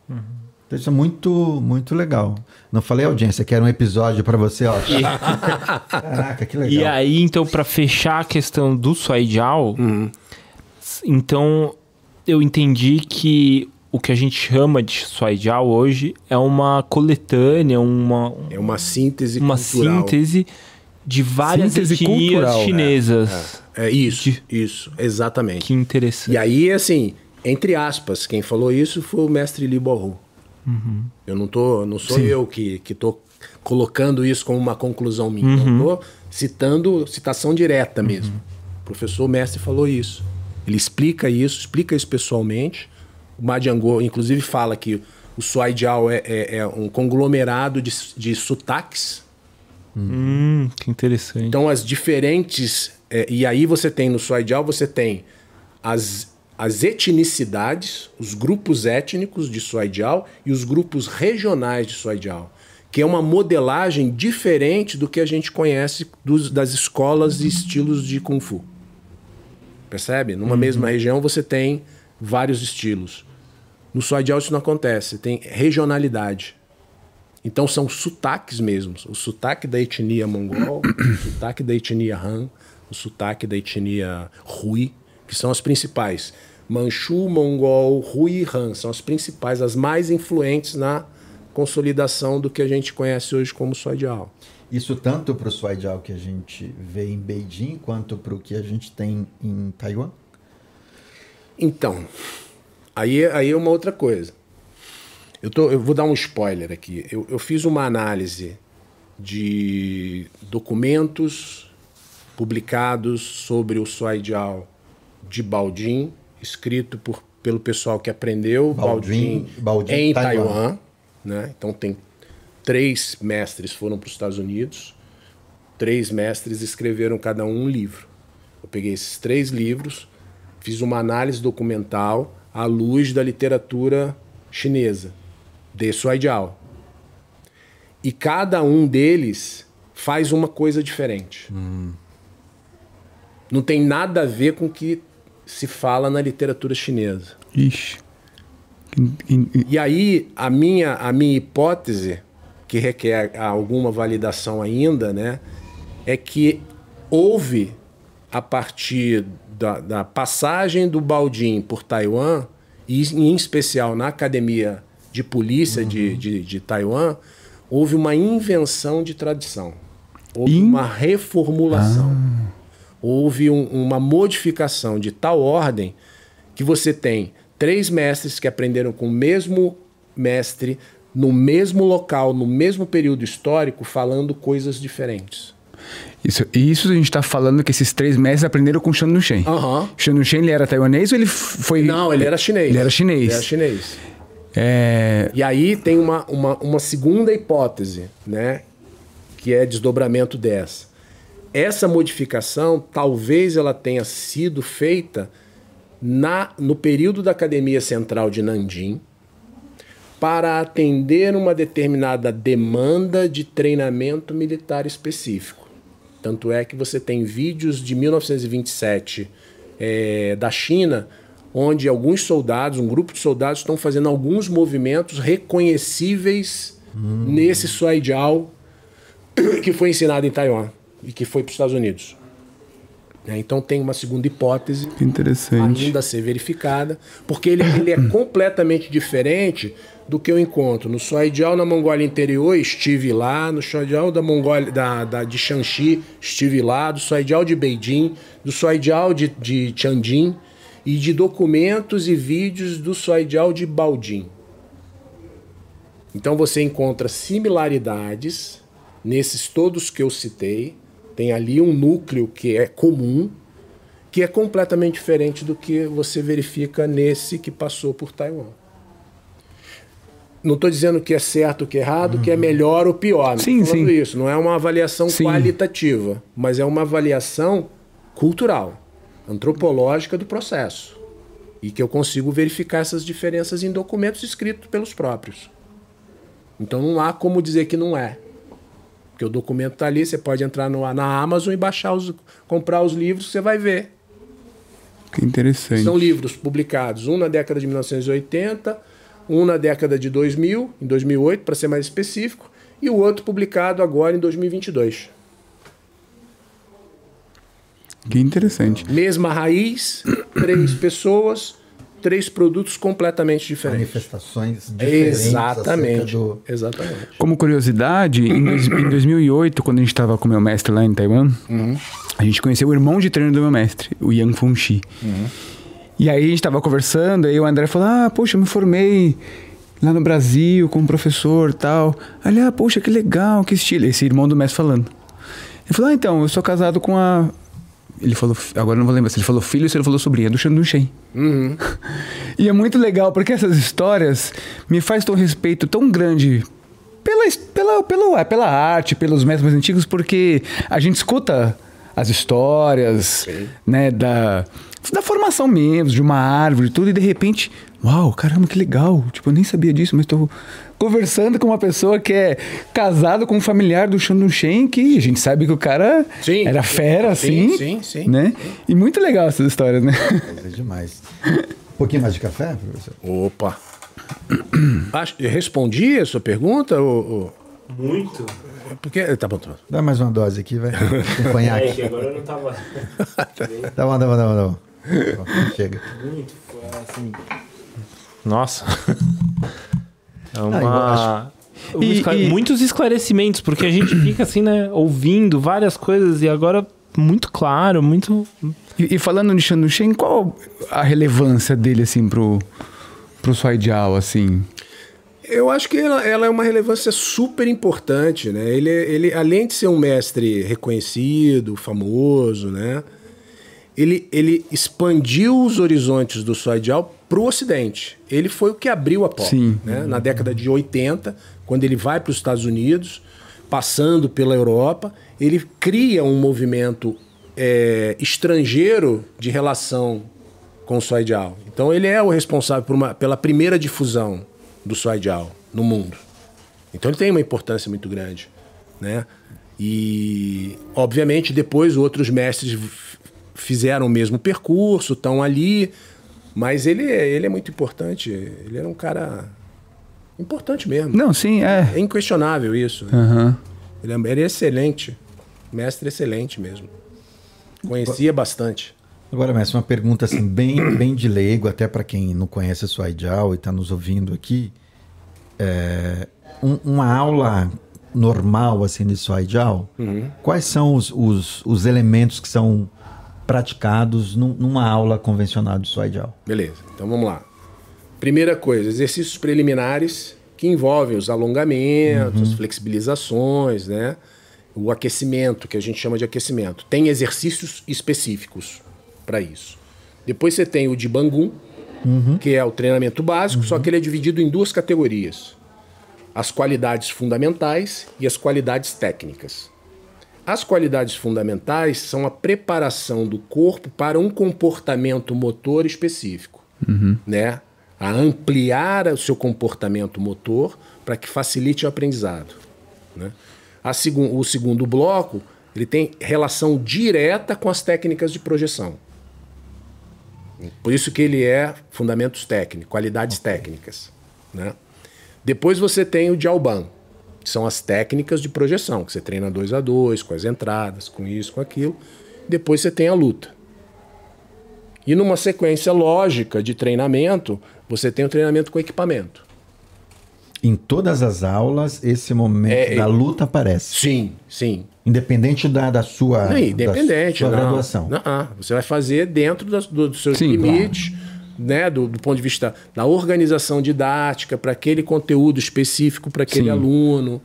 Então isso é muito, muito legal. Não falei, audiência, que era um episódio para você, ó. Caraca, que legal. E aí, então, pra fechar a questão do Suaidial, então eu entendi que o que a gente chama de Suaidial hoje é uma coletânea, uma, É uma síntese uma cultural. síntese de várias Síntese etnias cultural, né? chinesas. É isso, De- isso, exatamente. Que interessante. E aí, assim, entre aspas, quem falou isso foi o mestre Li Boru. Eu não tô, não sou eu que, que tô colocando isso como uma conclusão minha. Eu tô citando citação direta mesmo. O professor mestre falou isso. Ele explica isso, explica isso pessoalmente. O Madiangô, inclusive, fala que o Suaidial é, é, é um conglomerado de, de sotaques Hum, que interessante. então, as diferentes. é, e aí você tem no Suaidial, você tem as, as etnicidades, os grupos étnicos de Suaidial e os grupos regionais de Suaidial, que é uma modelagem diferente do que a gente conhece dos- das escolas e estilos de Kung Fu. Percebe? Numa mesma região você tem vários estilos. No Suaidial isso não acontece, tem regionalidade. Então são sotaques mesmos. O sotaque da etnia mongol, o sotaque da etnia Han, o sotaque da etnia Hui, que são as principais. Manchu, Mongol, Hui e Han são as principais, as mais influentes na consolidação do que a gente conhece hoje como Suaidial. Isso tanto para o Suaijiao que a gente vê em Beijing, quanto para o que a gente tem em Taiwan? Então, aí, aí é uma outra coisa. Eu, tô, eu vou dar um spoiler aqui. Eu, eu fiz uma análise de documentos publicados sobre o Suaijiao de Baoding, escrito por, pelo pessoal que aprendeu Baoding- Baoding, Baoding, em Taiwan. Taiwan. né? Então tem três mestres foram para os Estados Unidos, três mestres escreveram cada um um livro. Eu peguei esses três livros, fiz uma análise documental à luz da literatura chinesa, de Suaijiao. E cada um deles faz uma coisa diferente. Não tem nada a ver com o que se fala na literatura chinesa. Ixi. E aí, a minha, a minha hipótese, que requer alguma validação ainda, né, é que houve, a partir da, da passagem do Baldin por Taiwan, e em especial na academia de polícia de, de, de Taiwan, houve uma invenção de tradição. Houve In- uma reformulação. Houve um- uma modificação de tal ordem que você tem três mestres que aprenderam com o mesmo mestre, no mesmo local, no mesmo período histórico, falando coisas diferentes. Isso, e isso a gente tá falando que esses três mestres aprenderam com Shan Shen. Aham. Shan Shen, ele era taiwanês ou ele foi... Não, ele era chinês. Ele era chinês. Ele era chinês. É... E aí tem uma, uma, uma segunda hipótese, né? Que é desdobramento dessa. Essa modificação, talvez ela tenha sido feita na, no período da Academia Central de Nanjing para atender uma determinada demanda de treinamento militar específico. Tanto é que você tem vídeos de 1927 eh, da China, onde alguns soldados, um grupo de soldados, estão fazendo alguns movimentos reconhecíveis nesse Suaijiao que foi ensinado em Taiwan e que foi para os Estados Unidos. É, Então tem uma segunda hipótese ainda a ser verificada, porque ele, ele é completamente diferente do que eu encontro no Suaijiao na Mongólia Interior, estive lá, no Suaijiao da Mongólia da, da, de Shanxi, estive lá, do Suaijiao de Beijing, do Suaijiao de, de Tianjin e de documentos e vídeos do Suaijiao de Baoding. Então você encontra similaridades nesses todos que eu citei, tem ali um núcleo que é comum, que é completamente diferente do que você verifica nesse que passou por Taiwan. Não estou dizendo que é certo ou que é errado, que é melhor ou pior. Tô Sim, falando sim. isso. Não é uma avaliação Sim. qualitativa, mas é uma avaliação cultural, antropológica do processo. E que eu consigo verificar essas diferenças em documentos escritos pelos próprios. Então não há como dizer que não é. Porque o documento está ali, você pode entrar no, na Amazon e baixar os, comprar os livros, você vai ver. Que interessante. São livros publicados, um na década de 1980, um na década de 2000, em 2008, para ser mais específico, e o outro publicado agora em 2022. Que interessante. Mesma raiz, três pessoas, três produtos completamente diferentes. Manifestações diferentes Exatamente. do... Exatamente. Como curiosidade, em, dois- em 2008, quando a gente estava com o meu mestre lá em Taiwan, a gente conheceu o irmão de treino do meu mestre, o Yang Fengxi. E aí a gente estava conversando, aí o André falou: Ah, poxa, eu me formei lá no Brasil com um professor e tal. Aí ele, ah, poxa, que legal, que estilo. Esse irmão do mestre falando. Ele falou: Ah, então, eu sou casado com a. Ele falou, agora não vou lembrar se ele falou filho ou se ele falou sobrinha, do Shan Shen. E é muito legal, porque essas histórias me faz um respeito tão grande pela, pela, pela, pela arte, pelos métodos mais antigos, porque a gente escuta as histórias, né, da, da formação mesmo, de uma árvore e tudo, e de repente, uau, caramba, que legal. Tipo, eu nem sabia disso, mas tô conversando com uma pessoa que é casado com um familiar do Shan Shen, que a gente sabe que o cara Sim. era fera, Sim, assim. sim, sim. Né? E muito legal essas histórias, né? É demais. Um pouquinho mais de café, professor? Opa! Respondi a sua pergunta? Ou, ou- Muito. Porque, tá bom, tá bom. Dá mais uma dose aqui, vai. Acompanhar É aqui. que agora eu não tava. Tá bom, tá bom, tá bom, tá bom. Chega. Muito, assim. Nossa. É Ah, uma. E- esclare- e- Muitos esclarecimentos, porque a gente fica assim, né, ouvindo várias coisas e agora muito claro, muito. E, e falando de Shannon Shen, qual a relevância dele, assim, pro, pro Suaidial, assim? Eu acho que ela, ela é uma relevância super importante, né? Ele, ele, além de ser um mestre reconhecido, famoso, né? Ele, ele expandiu os horizontes do Suaidial para o Ocidente. Ele foi o que abriu a porta. Sim. Né? Na década de 80, quando ele vai para os Estados Unidos, passando pela Europa, ele cria um movimento é, estrangeiro de relação com o Suaidial. Então ele é o responsável por uma- pela primeira difusão do Suaidial no mundo. Então ele tem uma importância muito grande, né? E obviamente depois outros mestres fizeram o mesmo percurso, estão ali, mas ele, é- ele é muito importante. Ele era um cara importante mesmo. Não, sim, é. É inquestionável isso. Aham. Ele, é- ele é excelente, mestre excelente mesmo. Conhecia bastante. Agora, mestre, uma pergunta assim, bem, bem de leigo, até para quem não conhece a Suaijal e está nos ouvindo aqui. É, um- uma aula normal assim de Suaijal, quais são os, os, os elementos que são praticados num- numa aula convencional de Suaijal? Beleza, então vamos lá. Primeira coisa, exercícios preliminares que envolvem os alongamentos, as flexibilizações, né? O aquecimento, que a gente chama de aquecimento. Tem exercícios específicos para isso. Depois você tem o de Bangun, que é o treinamento básico, só que ele é dividido em duas categorias: as qualidades fundamentais e as qualidades técnicas. As qualidades fundamentais são a preparação do corpo para um comportamento motor específico, né? A ampliar o seu comportamento motor para que facilite o aprendizado, né? A o segundo bloco ele tem relação direta com as técnicas de projeção. Por isso que ele é fundamentos técnicos, qualidades técnicas, né? Depois você tem o Jalban, que são as técnicas de projeção, que você treina dois a dois, com as entradas, com isso, com aquilo. Depois você tem a luta. E numa sequência lógica de treinamento, você tem o treinamento com equipamento. Em todas as aulas, esse momento É, da luta aparece. Sim, sim. Independente da, da sua, Não, independente. da sua não. graduação. Não, ah, você vai fazer dentro das- do- dos seus Sim, limites, né, do, do ponto de vista da organização didática, para aquele conteúdo específico para aquele Sim. aluno.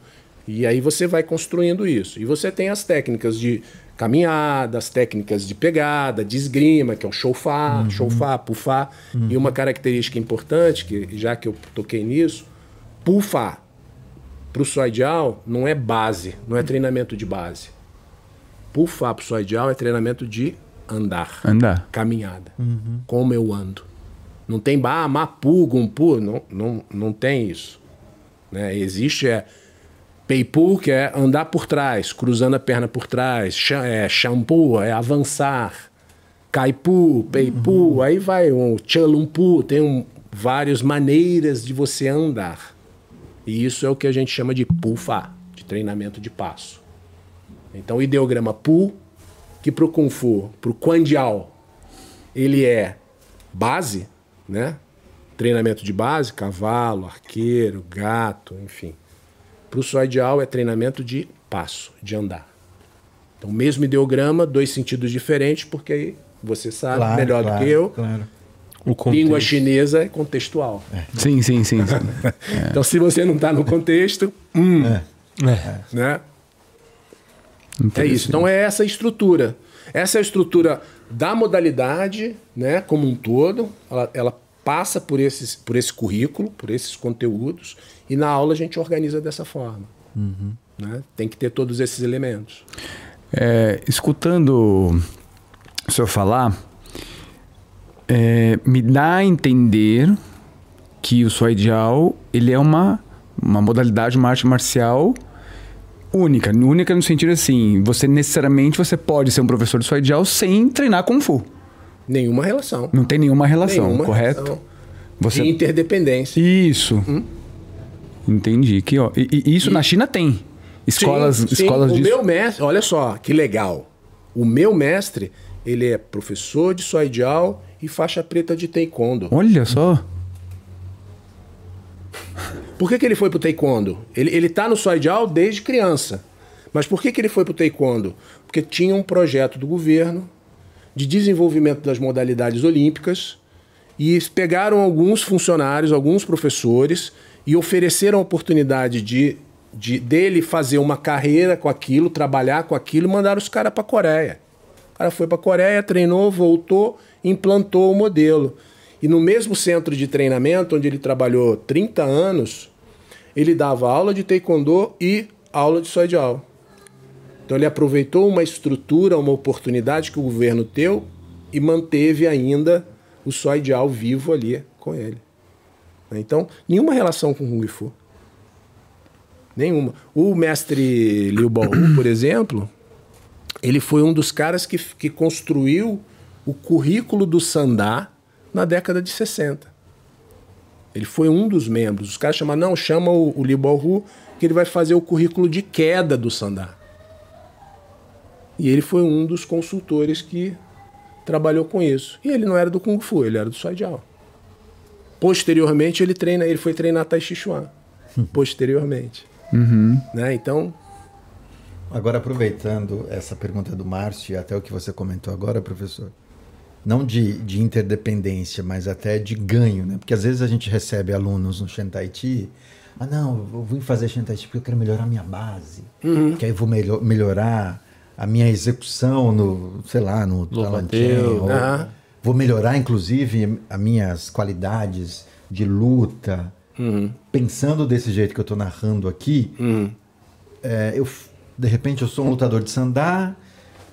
E aí você vai construindo isso. E você tem as técnicas de caminhada, as técnicas de pegada, de esgrima, que é o chofar, Uhum. chofar, pufar. E uma característica importante, que já que eu toquei nisso, pufar para o Soidial não é base, não é treinamento de base. Pufar para o Soidial é treinamento de andar, Andar. caminhada. Como eu ando. Não tem bah, mapu, gumpu, não, não, não tem isso. Né? Existe é peipu, que é andar por trás, cruzando a perna por trás. Cha- É, shampoo, é avançar. Caipu, peipu, aí vai um chalumpu, tem um, várias maneiras de você andar. E isso é o que a gente chama de pufa, de treinamento de passo. Então o ideograma pu, que para o Kung Fu, para o Quandiao, ele é base, né? Treinamento de base, cavalo, arqueiro, gato, enfim. Para o Soidial é treinamento de passo, de andar. Então, mesmo ideograma, dois sentidos diferentes, porque aí você sabe Claro, melhor claro, do que eu. Claro. O Língua chinesa é contextual. Sim, sim, sim. sim. Então, se você não está no contexto, hum, É. né? É isso. Então é essa a estrutura. Essa é a estrutura da modalidade, né, como um todo. Ela, ela passa por, esses, por esse currículo, por esses conteúdos, e na aula a gente organiza dessa forma. Né? Tem que ter todos esses elementos. É, escutando o senhor falar, é, me dá a entender que o Soidial ele é uma, uma modalidade, uma arte marcial única. Única no sentido assim, você necessariamente você pode ser um professor de Soidial sem treinar Kung Fu. Nenhuma relação. Não tem nenhuma relação, Nenhuma correto? relação. Você... De interdependência. Isso. Entendi. Que, ó, e, e isso na China tem. Escolas, Sim, sim. escolas o disso. meu mestre, olha só, que legal. O meu mestre, ele é professor de Soidial e faixa preta de Taekwondo. Olha só. Por que, que ele foi pro taekwondo? Ele, ele tá no Soidial desde criança. Mas por que, que ele foi pro taekwondo? Porque tinha um projeto do governo de desenvolvimento das modalidades olímpicas e pegaram alguns funcionários, alguns professores e ofereceram a oportunidade de, de dele fazer uma carreira com aquilo, trabalhar com aquilo e mandaram os caras para a Coreia. O cara foi para a Coreia, treinou, voltou, implantou o modelo. E no mesmo centro de treinamento, onde ele trabalhou 30 anos, ele dava aula de taekwondo e aula de soidial. Então ele aproveitou uma estrutura, uma oportunidade que o governo deu e manteve ainda o soidial vivo ali com ele. Então, nenhuma relação com Kung Fu. Nenhuma. O mestre Liu Baohu, por exemplo, ele foi um dos caras que, que construiu o currículo do Sandá na década de 60. Ele foi um dos membros. Os caras chamam, não, chama o, o Liu Baohu que ele vai fazer o currículo de queda do Sandá. E ele foi um dos consultores que trabalhou com isso. E ele não era do Kung Fu, ele era do Soidiao. Posteriormente, ele treina, ele foi treinar Tai Chi Chuan. Posteriormente. Uhum. Né? Então, Agora, aproveitando essa pergunta do Márcio e até o que você comentou agora, professor, não de, de interdependência, mas até de ganho, né? Porque às vezes a gente recebe alunos no Shantaiti, ah, não, eu vim fazer Shantaiti porque eu quero melhorar a minha base, que aí eu vou melhor, melhorar a minha execução no, sei lá, no ou Aham. vou melhorar, inclusive, as minhas qualidades de luta. Pensando desse jeito que eu estou narrando aqui, é, eu, de repente eu sou um lutador de sandá,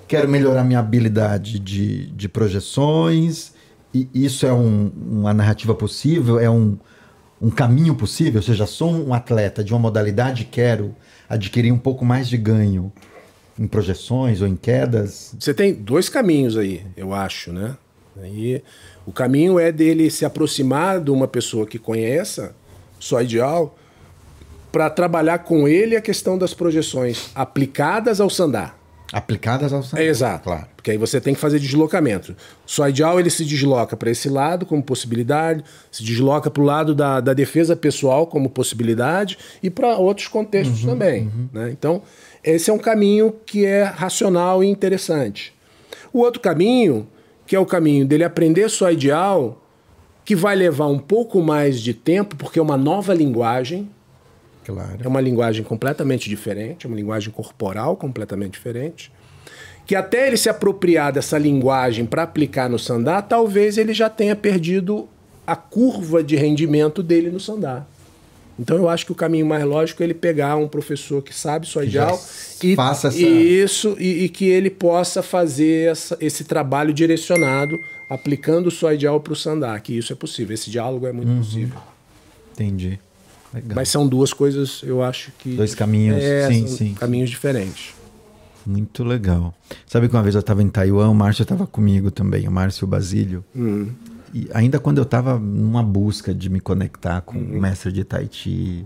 quero melhorar minha habilidade de, de projeções, e isso é um- uma narrativa possível, é um, um caminho possível, ou seja, sou um atleta de uma modalidade, quero adquirir um pouco mais de ganho em projeções ou em quedas. Você tem dois caminhos aí, eu acho, né? Aí, o caminho é dele se aproximar de uma pessoa que conheça só ideal para trabalhar com ele a questão das projeções aplicadas ao sandá. Aplicadas ao. É exato. Claro. Porque aí você tem que fazer deslocamento. Só ideal ele se desloca para esse lado como possibilidade, se desloca para o lado da, da defesa pessoal como possibilidade e para outros contextos também. né? Então, esse é um caminho que é racional e interessante. O outro caminho, que é o caminho dele aprender só ideal, que vai levar um pouco mais de tempo, porque é uma nova linguagem, Claro. é uma linguagem completamente diferente, é uma linguagem corporal completamente diferente. Que até ele se apropriar dessa linguagem para aplicar no sandá, talvez ele já tenha perdido a curva de rendimento dele no sandá. Então eu acho que o caminho mais lógico é ele pegar um professor que sabe ideal e faça essa- isso e, e que ele possa fazer essa- esse trabalho direcionado aplicando só ideal para o sandá, que isso é possível. Esse diálogo é muito Uhum. possível. Entendi. Legal. Mas são duas coisas, eu acho que. Dois caminhos, É, sim, sim. Caminhos diferentes. Muito legal. Sabe que uma vez eu estava em Taiwan, o Márcio estava comigo também, o Márcio Basílio. E ainda quando eu estava numa busca de me conectar com o mestre de Tai Chi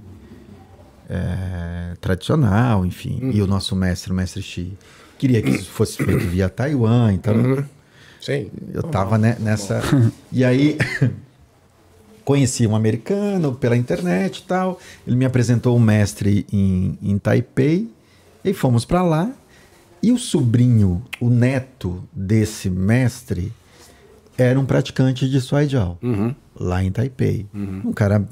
é, tradicional, enfim, e o nosso mestre, o mestre Chi, queria que isso fosse feito via Taiwan, então Sim. eu tava né, nessa. E aí conheci um americano pela internet e tal. Ele me apresentou um mestre em, em Taipei. E fomos para lá. E o sobrinho, o neto desse mestre, era um praticante de Suai Jiao, lá em Taipei. Um cara,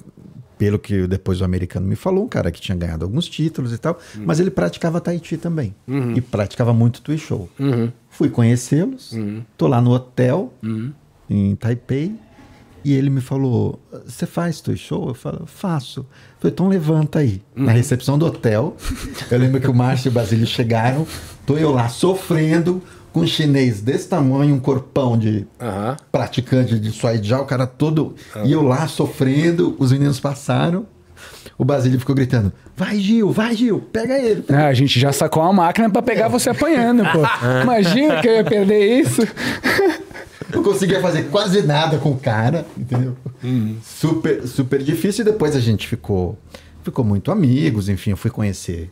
pelo que depois o americano me falou, um cara que tinha ganhado alguns títulos e tal, mas ele praticava Tai Chi também. E praticava muito Tui Show. Fui conhecê-los, tô lá no hotel, em Taipei, e ele me falou: Você faz Tui Show? Eu falo: Faço. Eu falei: Então levanta aí. Na recepção do hotel, eu lembro que o Márcio e o Basílio chegaram, tô eu lá sofrendo com um chinês desse tamanho, um corpão de Aham. praticante de Suai Jiao, o cara todo. E eu lá sofrendo, os meninos passaram. O Basílio ficou gritando: Vai, Gil, vai, Gil, pega ele. Ah, a gente já sacou uma máquina pra pegar você apanhando, pô. Imagina que eu ia perder isso. Não conseguia fazer quase nada com o cara, entendeu? Super, super difícil. E depois a gente ficou, ficou muito amigos, enfim, eu fui conhecer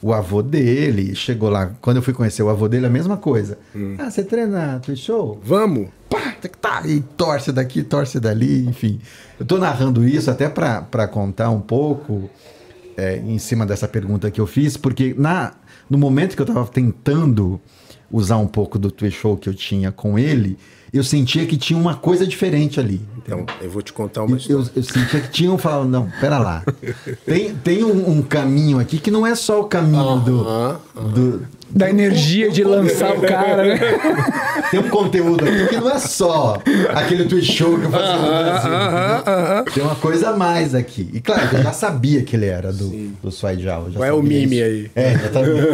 o avô dele, chegou lá, quando eu fui conhecer o avô dele, a mesma coisa. Ah, você treina Twitch Show? Vamos. Pá, tá, e torce daqui, torce dali, enfim. Eu tô narrando isso até pra pra contar um pouco é, em cima dessa pergunta que eu fiz, porque na, no momento que eu tava tentando usar um pouco do Twitch Show que eu tinha com ele, eu sentia que tinha uma coisa diferente ali. Então, eu vou te contar uma história. Eu, eu sentia que tinham falado, não, pera lá. Tem, tem um, um caminho aqui que não é só o caminho do, do- Da energia de lançar o cara, né? Tem um conteúdo aqui que não é só aquele Twitch show que eu fazia no Brasil. Tem uma coisa a mais aqui. E claro, eu já sabia que ele era do, do Jao. Qual é o mime aí? É, exatamente.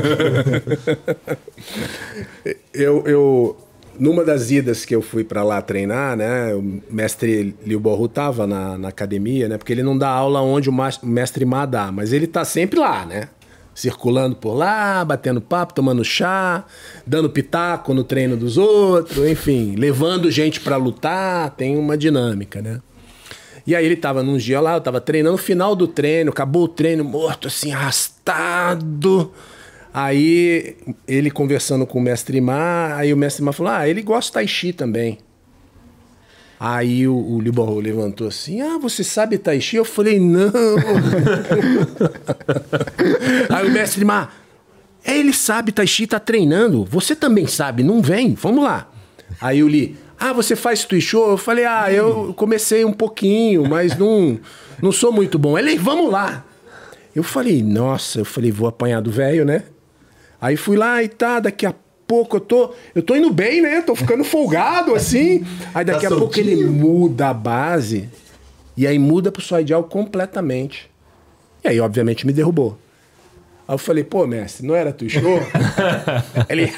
Eu, eu, numa das idas que eu fui pra lá treinar, né? O mestre Liu Borru tava na, na academia, né? Porque ele não dá aula onde o mestre Ma dá, mas ele tá sempre lá, né? Circulando por lá, batendo papo, tomando chá, dando pitaco no treino dos outros, enfim, levando gente pra lutar, tem uma dinâmica, né? E aí ele tava num dia lá, eu tava treinando, final do treino, acabou o treino, morto, assim, arrastado. Aí ele conversando com o mestre Ma, aí o mestre Ma falou: Ah, ele gosta de Tai Chi também. Aí o, o Liu Borro levantou assim: Ah, você sabe Tai Chi? Eu falei: Não. aí o mestre Ma, "É, ele sabe Tai Chi, tá treinando. Você também sabe, não vem? Vamos lá. Aí o Li, ah, você faz Twitch show? Eu falei, ah, eu comecei um pouquinho, mas não, não sou muito bom. Ele, vamos lá. Eu falei, nossa, eu falei, vou apanhar do velho, né? Aí fui lá e tá, daqui a pouco eu tô, eu tô indo bem, né? Tô ficando folgado assim. Aí daqui Tá a pouco ele muda a base e aí muda pro Soidial completamente. E aí, obviamente, me derrubou. Aí eu falei, pô, mestre, não era tu show? Ele,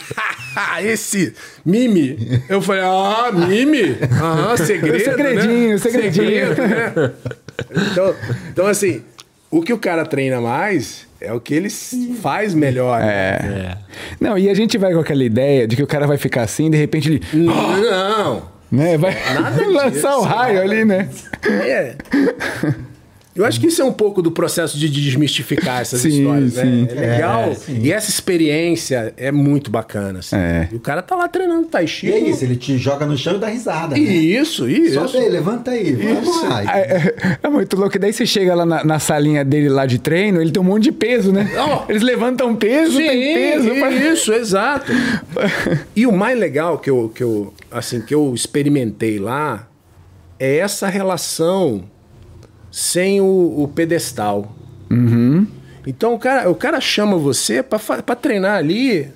"Haha, esse mime. Eu falei, ah, mime? Aham, segredo. Segredinho, né? segredinho. Segredo, né? Então, então, assim, o que o cara treina mais é o que ele faz melhor. né? É. Não, e a gente vai com aquela ideia de que o cara vai ficar assim, de repente ele Não. né, vai Nada lançar disso, o raio ali, né? É. Eu acho que isso é um pouco do processo de desmistificar essas Sim, histórias, sim. né? É legal. É, sim. e essa experiência é muito bacana, assim. É. E o cara tá lá treinando Tai Chi. E é isso, ele te joga no chão e dá risada. né? Isso, isso. Sobe aí, levanta aí, vamos lá. É, é- é muito louco. E daí você chega lá na, na salinha dele lá de treino, ele tem um monte de peso, né? Ó. Eles levantam peso, tem peso. pra- isso, exato. e o mais legal que eu, que eu, assim, que eu experimentei lá é essa relação sem o, o pedestal. Uhum. Então o cara, o cara chama você pra treinar ali.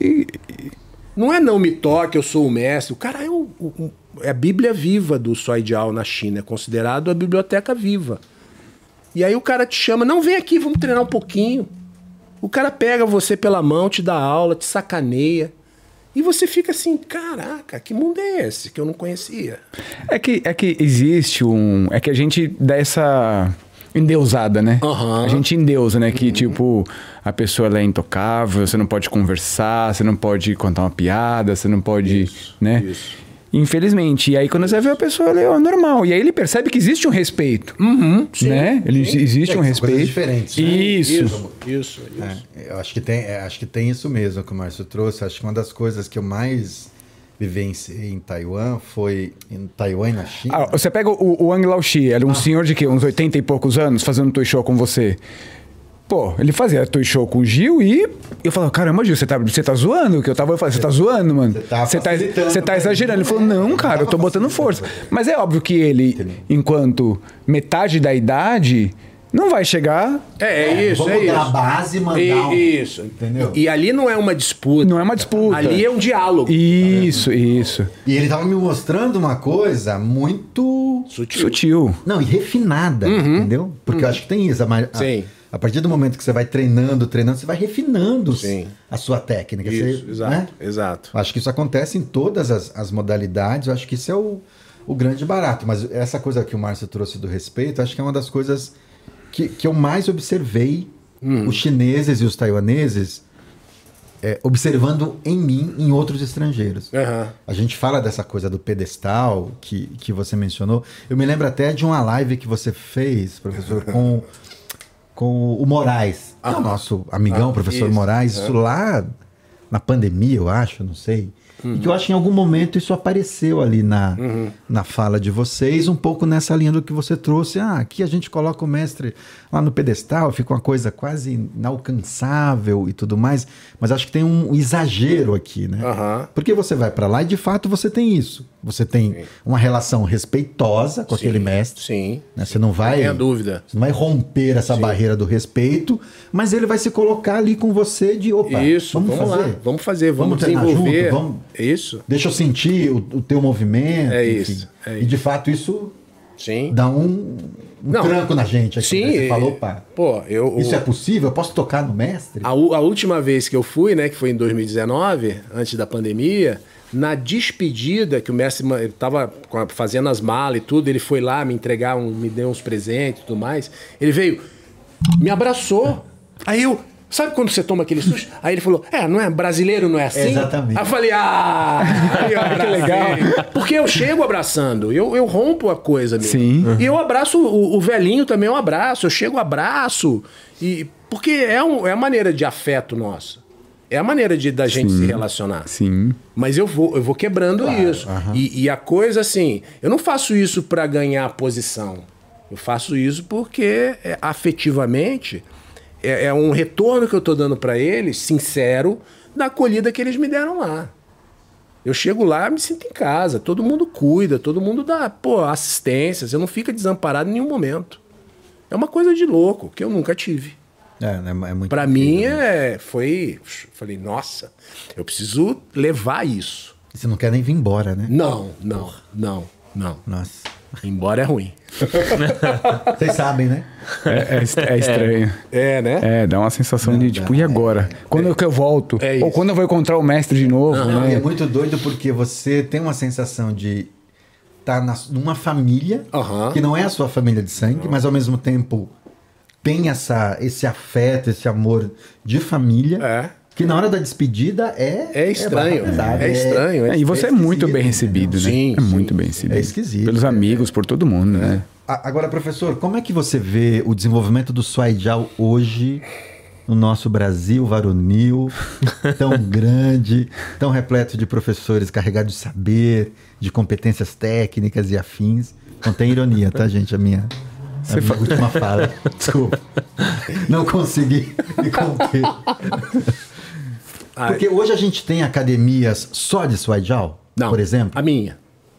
E, e- não é não me toque, eu sou o mestre. O cara é, o, o- o- é a Bíblia viva do Soidial na China. É considerado a biblioteca viva. E aí o cara te chama, não, vem aqui, vamos treinar um pouquinho. O cara pega você pela mão, te dá aula, te sacaneia. E você fica assim, caraca, que mundo é esse que eu não conhecia? É que, é que existe um. É que a gente dá essa endeusada, né? Aham. A gente endeusa, né? Que tipo, a pessoa ela é intocável, você não pode conversar, você não pode contar uma piada, você não pode. né? isso. Infelizmente. E aí quando você vê a pessoa, ela é normal. E aí ele percebe que existe um respeito. né? Ele, Existe É, um respeito. diferentes, né? Isso. Isso, isso, isso. É, eu acho que tem, é, acho que tem isso mesmo que o Márcio trouxe. Acho que uma das coisas que eu mais vivenciei em Taiwan foi em Taiwan e na China. Ah, você pega o, o Wang Laoxi, ele é um senhor de quê? Uns 80 e poucos anos fazendo toy show com você. Pô, ele fazia toy show com o Gil e eu falava, caramba, Gil, você tá, você tá zoando? Que eu tava, eu falei, você tá zoando, mano. Você tá Você tá, tá exagerando. Ele falou, não, cara, eu tô botando força. Mas é óbvio que ele, enquanto metade da idade, não vai chegar. É, é isso, Vamos é dar isso. a base e mandar um- Isso. Entendeu? E ali não é uma disputa. Não é uma disputa. Ali é um diálogo. Isso, isso. E ele tava me mostrando uma coisa muito. Sutil. Sutil. Não, e refinada, entendeu? Porque eu acho que tem isso. A, ma- a- Sim. A partir do momento que você vai treinando, treinando, você vai refinando Sim. a sua técnica. Isso, você, exato, né? exato. Acho que isso acontece em todas as, as modalidades. Eu acho que isso é o, o grande barato. Mas essa coisa que o Márcio trouxe do respeito, acho que é uma das coisas que, que eu mais observei os chineses e os taiwaneses é, observando em mim, em outros estrangeiros. Aham. A gente fala dessa coisa do pedestal que, que você mencionou. Eu me lembro até de uma live que você fez, professor, com com o Moraes, que é o nosso amigão, Ah, professor isso. Moraes, isso lá na pandemia, eu acho, não sei. E que eu acho que em algum momento isso apareceu ali na, na fala de vocês, um pouco nessa linha do que você trouxe. Ah, aqui a gente coloca o mestre lá no pedestal, fica uma coisa quase inalcançável e tudo mais. Mas acho que tem um exagero aqui, né? Aham. Porque você vai para lá e de fato você tem isso. Você tem uma relação respeitosa com aquele Sim, mestre. Sim. né? Você não vai. tenha dúvida. Você não vai romper essa barreira do respeito, mas ele vai se colocar ali com você de opa. Isso, vamos, fazer. lá. Vamos fazer, vamos, Vamos desenvolver. junto, vamos- Isso. Deixa eu sentir o, o teu movimento. É isso, é E de fato isso Sim. dá um, um Não. tranco na gente aqui. Sim. né? Você falou, opa. Pô, eu. Isso o- é possível? Eu posso tocar no mestre? A, a última vez que eu fui, né, que foi em 2019, antes da pandemia, na despedida, que o mestre ma- ele tava com a- fazendo as malas e tudo, ele foi lá me entregar, um- me deu uns presentes e tudo mais. Ele veio, me abraçou. Aí eu. Sabe quando você toma aquele susto? Aí ele falou: É, não é brasileiro, não é assim? Exatamente. Aí eu falei: Ah, eu que legal. Porque eu chego abraçando, eu, eu rompo a coisa mesmo. Sim. E eu abraço o, o velhinho também, eu abraço, eu chego, abraço. E, porque é, um, é a maneira de afeto nosso. É a maneira de da gente se relacionar. Sim. Mas eu vou, eu vou quebrando isso. E, e a coisa assim, eu não faço isso para ganhar posição. Eu faço isso porque é, afetivamente é, é um retorno que eu tô dando para eles, sincero, da acolhida que eles me deram lá. Eu chego lá, me sinto em casa, todo mundo cuida, todo mundo dá, pô, assistência, você não fica desamparado em nenhum momento. É uma coisa de louco que eu nunca tive. É, né? é incrível, mim né? é, foi, falei, nossa, eu preciso levar isso. Você não quer nem vir embora, né? Não, não, não, não. Nossa. Embora é ruim. Vocês sabem, né? É, é é estranho. É, né? É, dá uma sensação de tipo, e agora? Quando é que eu volto? É Ou quando eu vou encontrar o mestre de novo? Não, né? é muito doido porque você tem uma sensação de estar na, numa família que não é a sua família de sangue, mas ao mesmo tempo tem essa, esse afeto, esse amor de família. É. Que na hora da despedida é. É estranho. barra pesada, É estranho. É, e você é, muito bem recebido, né? Sim, é sim. muito bem recebido. É esquisito. Pelos amigos, por todo mundo, né? Agora, professor, como é que você vê o desenvolvimento do Suaijal hoje no nosso Brasil varonil, tão grande, tão repleto de professores carregados de saber, de competências técnicas e afins? Não tem ironia, tá, gente? A minha, a minha última fala. Desculpa. Não consegui me conter. Porque hoje a gente tem academias só de Suaijal, Não, por exemplo? A minha.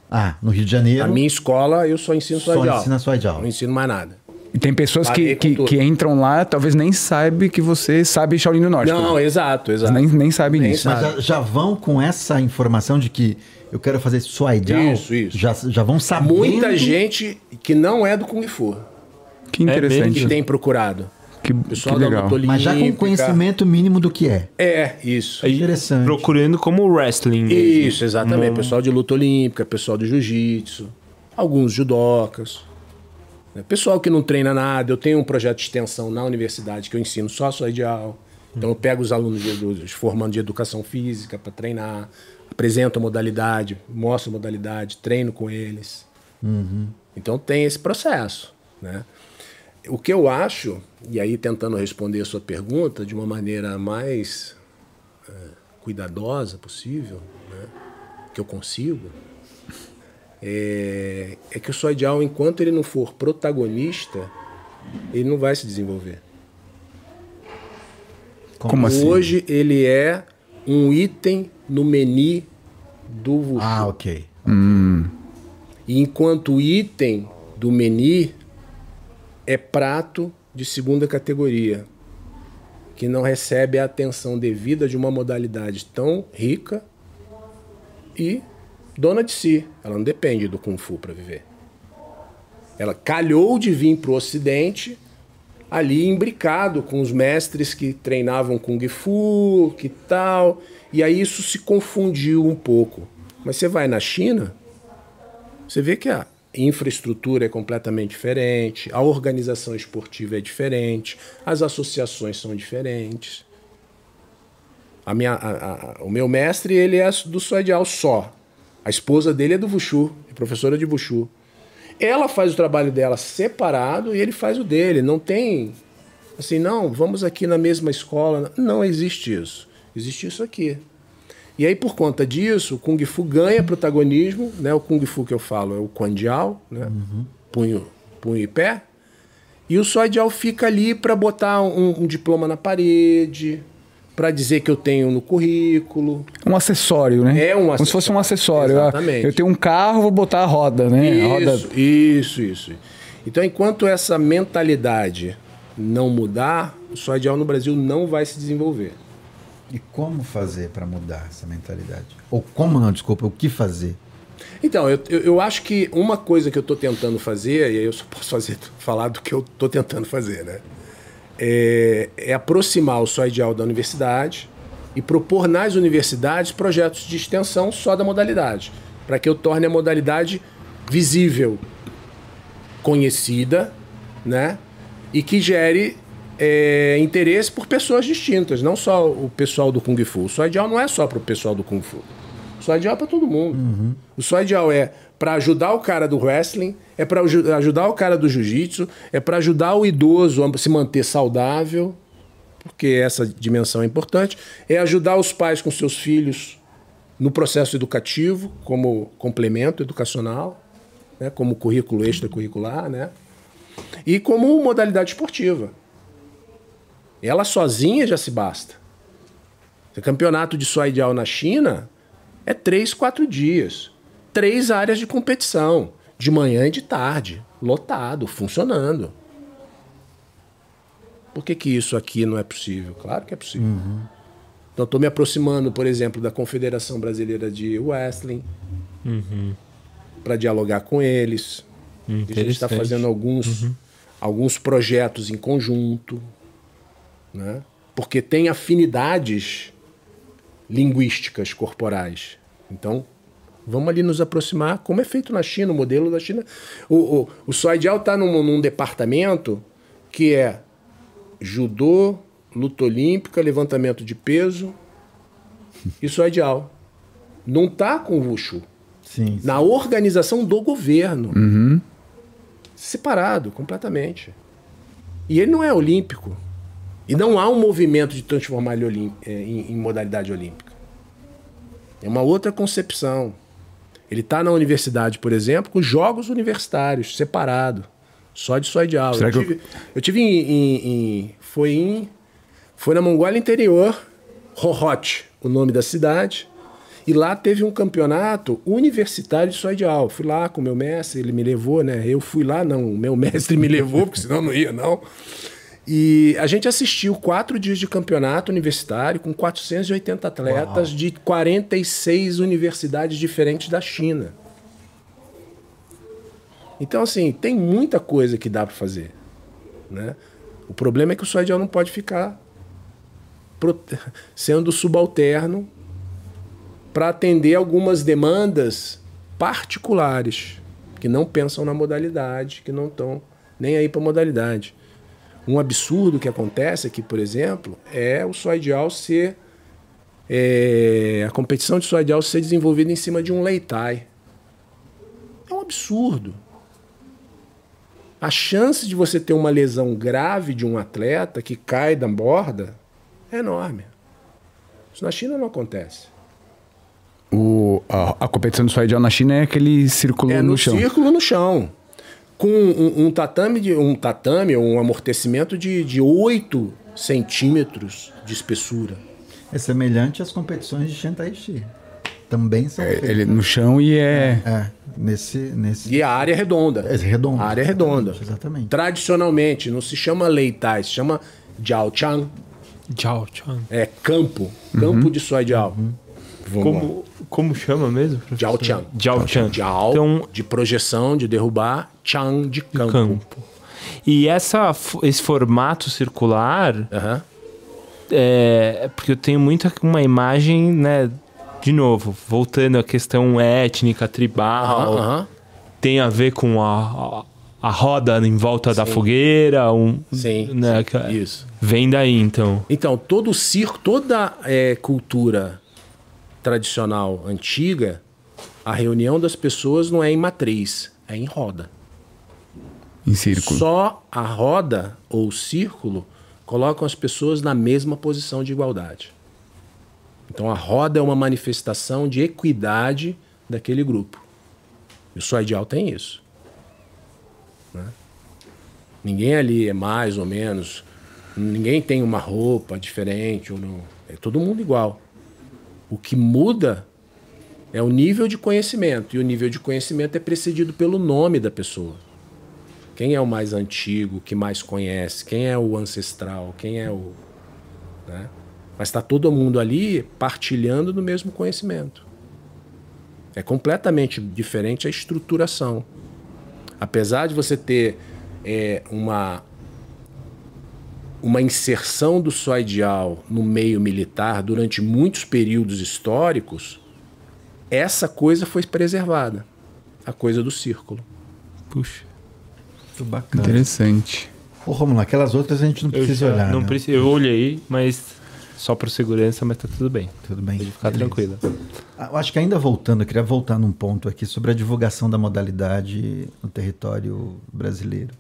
Ah, no Rio de Janeiro. A minha escola eu só ensino Só só ensina aula. Não ensino mais nada. E tem pessoas que, que, que entram lá, talvez nem saibam que você sabe Shaolin do Norte. Não, exato, exato. nem, nem sabem Nem disso. Mas já, já vão com essa informação de que eu quero fazer Suaijal? Isso, isso. Já, já vão sabendo... Muita gente que não é do Kung Fu, Que mesmo interessante. que tem procurado. Que, Pessoal que da legal. Mas já com conhecimento mínimo do que é. É, isso. Aí, Interessante. Procurando como wrestling. mesmo. Isso, exatamente. Pessoal de luta olímpica, pessoal do jiu-jitsu, alguns judocas. né? Pessoal que não treina nada. Eu tenho um projeto de extensão na universidade que eu ensino só ideal. Então eu pego os alunos de, dos formando de educação física para treinar, apresento a modalidade, mostro a modalidade, treino com eles. Então tem esse processo, né? O que eu acho, e aí tentando responder a sua pergunta de uma maneira mais eh, cuidadosa possível, né? que eu consigo, é, é que o Soidial, enquanto ele não for protagonista, ele não vai se desenvolver. Como assim? Hoje ele é um item no menu do Wushu. Ah, ok. E enquanto item do menu é prato de segunda categoria, que não recebe a atenção devida de uma modalidade tão rica e dona de si. Ela não depende do Kung Fu para viver. Ela calhou de vir para o Ocidente ali imbricado com os mestres que treinavam Kung Fu, que tal. E aí isso se confundiu um pouco. Mas você vai na China, você vê que a infraestrutura é completamente diferente, a organização esportiva é diferente, as associações são diferentes. A minha, a- a- o meu mestre ele é do Suedial só. A esposa dele é do Wushu, é professora de Wushu. Ela faz o trabalho dela separado e ele faz o dele. Não tem Assim, não, vamos aqui na mesma escola. Não existe isso. Existe isso aqui. E aí, por conta disso, o Kung Fu ganha protagonismo, né? O Kung Fu que eu falo é o Quan Jiao, né? Punho, punho e pé. E o Soi Jiao fica ali para botar um, um diploma na parede, para dizer que eu tenho no currículo. Um acessório, né? É um Como se fosse um acessório. acessório. Exatamente. Eu tenho um carro, vou botar a roda, né? A roda... Isso, isso, isso. Então, enquanto essa mentalidade não mudar, o Soi Jiao no Brasil não vai se desenvolver. E como fazer para mudar essa mentalidade? Ou como não, desculpa, o que fazer? Então, eu, eu, eu acho que uma coisa que eu estou tentando fazer, e aí eu só posso fazer, falar do que eu estou tentando fazer, né? É, é aproximar o Soi Ideal da universidade e propor nas universidades projetos de extensão só da modalidade, para que eu torne a modalidade visível, conhecida, né? E que gere é, interesse por pessoas distintas, não só o pessoal do Kung Fu. O Soi Ideal não é só para o pessoal do Kung Fu. O Soi Ideal é para todo mundo. O Soi Ideal é para ajudar o cara do wrestling, é para ajudar o cara do jiu-jitsu, é para ajudar o idoso a se manter saudável, porque essa dimensão é importante, é ajudar os pais com seus filhos no processo educativo, como complemento educacional, né, como currículo extracurricular, né, e como modalidade esportiva. Ela sozinha já se basta. O campeonato de Soi Ideal na China é três, quatro dias. Três áreas de competição. De manhã e de tarde. Lotado, funcionando. Por que, que isso aqui não é possível? Claro que é possível. Então, estou me aproximando, por exemplo, da Confederação Brasileira de Wrestling para dialogar com eles. A gente está fazendo alguns, alguns projetos em conjunto, né? porque tem afinidades linguísticas corporais. Então, vamos ali nos aproximar, como é feito na China, o modelo da China. O, o, o Soidial está num, num departamento que é judô, luta olímpica, levantamento de peso e Soidial. Não está com o Wushu Sim. na organização do governo. Separado completamente. E ele não é olímpico. E não há um movimento de transformar ele olim- eh, em, em modalidade olímpica. É uma outra concepção. Ele está na universidade, por exemplo, com jogos universitários, separado. Só de só de aula. Será Eu que eu- tive, eu tive em, em- em- Foi em. Foi na Mongólia Interior, Rohot, o nome da cidade. E lá teve um campeonato universitário de Soidial. Fui lá com o meu mestre, ele me levou, né? Eu fui lá, não, o meu mestre me levou, porque senão não ia, não. E a gente assistiu quatro dias de campeonato universitário com 480 atletas de 46 universidades diferentes da China. Então, assim, tem muita coisa que dá para fazer. Né? O problema é que o Soidial não pode ficar sendo subalterno para atender algumas demandas particulares que não pensam na modalidade, que não estão nem aí para modalidade. Um absurdo que acontece aqui, por exemplo, é o Soidial ser é, a competição de Soidial ser desenvolvida em cima de um leitai. É um absurdo. A chance de você ter uma lesão grave de um atleta que cai da borda é enorme. Isso na China não acontece. O, a, a competição do Soidial na China é aquele círculo É no, no, chão. círculo no chão. Com um, um tatame, de, um tatame, um amortecimento de, de 8 centímetros de espessura. É semelhante às competições de Shentaishi. Também são É, feitas. ele no chão e é. É, nesse, nesse... E a área é redonda. É redonda. A área é redonda. Exatamente. Tradicionalmente, não se chama leitai, se chama jiaochang. Tchau, tchau. É campo. Campo de soy jiao. Vamos lá. Como, como chama mesmo? professor? Jiao-chan. Jiao-chan. Jiao Então, de projeção, de derrubar, chang de campo. campo. E essa, esse formato circular, Aham. é, porque eu tenho muita uma imagem, né? De novo, voltando à questão étnica, tribal, Aham, aham. tem a ver com a, a, a roda em volta da fogueira, um, Sim, né, sim, que- isso. Vem daí, então. Então, todo o circo, toda é, cultura tradicional antiga, a reunião das pessoas não é em matriz, é em roda. Em círculo. Só a roda ou o círculo colocam as pessoas na mesma posição de igualdade. Então a roda é uma manifestação de equidade daquele grupo. E o só ideal tem isso. Né? Ninguém ali é mais ou menos, ninguém tem uma roupa diferente ou não. É todo mundo igual. O que muda é o nível de conhecimento. E o nível de conhecimento é precedido pelo nome da pessoa. Quem é o mais antigo, que mais conhece? Quem é o ancestral? Quem é o. Né? Mas está todo mundo ali partilhando do mesmo conhecimento. É completamente diferente a estruturação. Apesar de você ter é, uma, uma inserção do só ideal no meio militar durante muitos períodos históricos, essa coisa foi preservada a coisa do círculo. Puxa. Muito bacana. Interessante. Ô, Romulo, aquelas outras a gente não precisa eu, olhar. não né? eu olhei, mas só por segurança, mas tá tudo bem. Tudo bem. Pode ficar Beleza. tranquilo. Ah, Eu acho que ainda voltando, eu queria voltar num ponto aqui sobre a divulgação da modalidade no território brasileiro.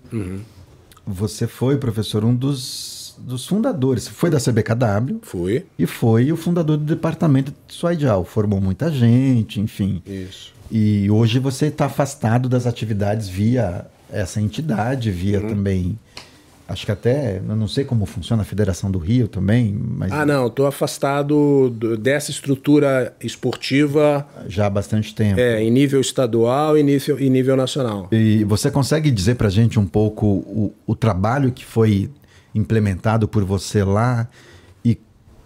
Você foi, professor, um dos, dos fundadores. Foi da CBKW Foi. e foi o fundador do departamento de Suaidial. Formou muita gente, enfim. Isso. E hoje você está afastado das atividades via essa entidade, via Uhum. também. Acho que até, eu não sei como funciona a Federação do Rio também, mas Ah, não, estou afastado do- dessa estrutura esportiva já há bastante tempo. é, em nível estadual e nível, e nível nacional. E você consegue dizer para gente um pouco o, o trabalho que foi implementado por você lá e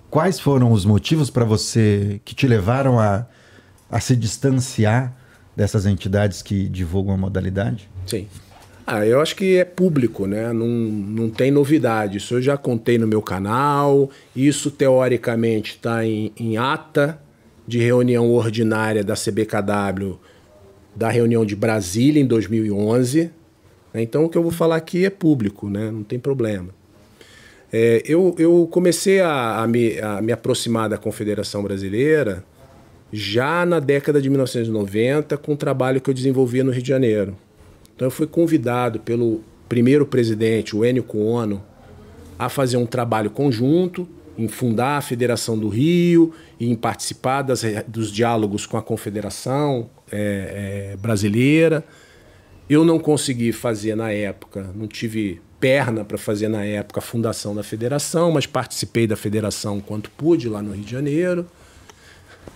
quais foram os motivos para você que te levaram a, a se distanciar dessas entidades que divulgam a modalidade? Sim. Ah, eu acho que é público, né? Não, não tem novidade. Isso eu já contei no meu canal. Isso, teoricamente, está em, em ata de reunião ordinária da CBKW, da reunião de Brasília em 2011. né? Então, o que eu vou falar aqui é público, né? Não tem problema. É, eu, eu comecei a, a me, a me aproximar da Confederação Brasileira já na década de 1990 com o trabalho que eu desenvolvia no Rio de Janeiro. Então eu fui convidado pelo primeiro presidente, o Enio Cuono, a fazer um trabalho conjunto, em fundar a Federação do Rio e em participar das, dos diálogos com a Confederação é, é, Brasileira. Eu não consegui fazer na época, não tive perna para fazer na época a fundação da federação, mas participei da federação quanto pude lá no Rio de Janeiro.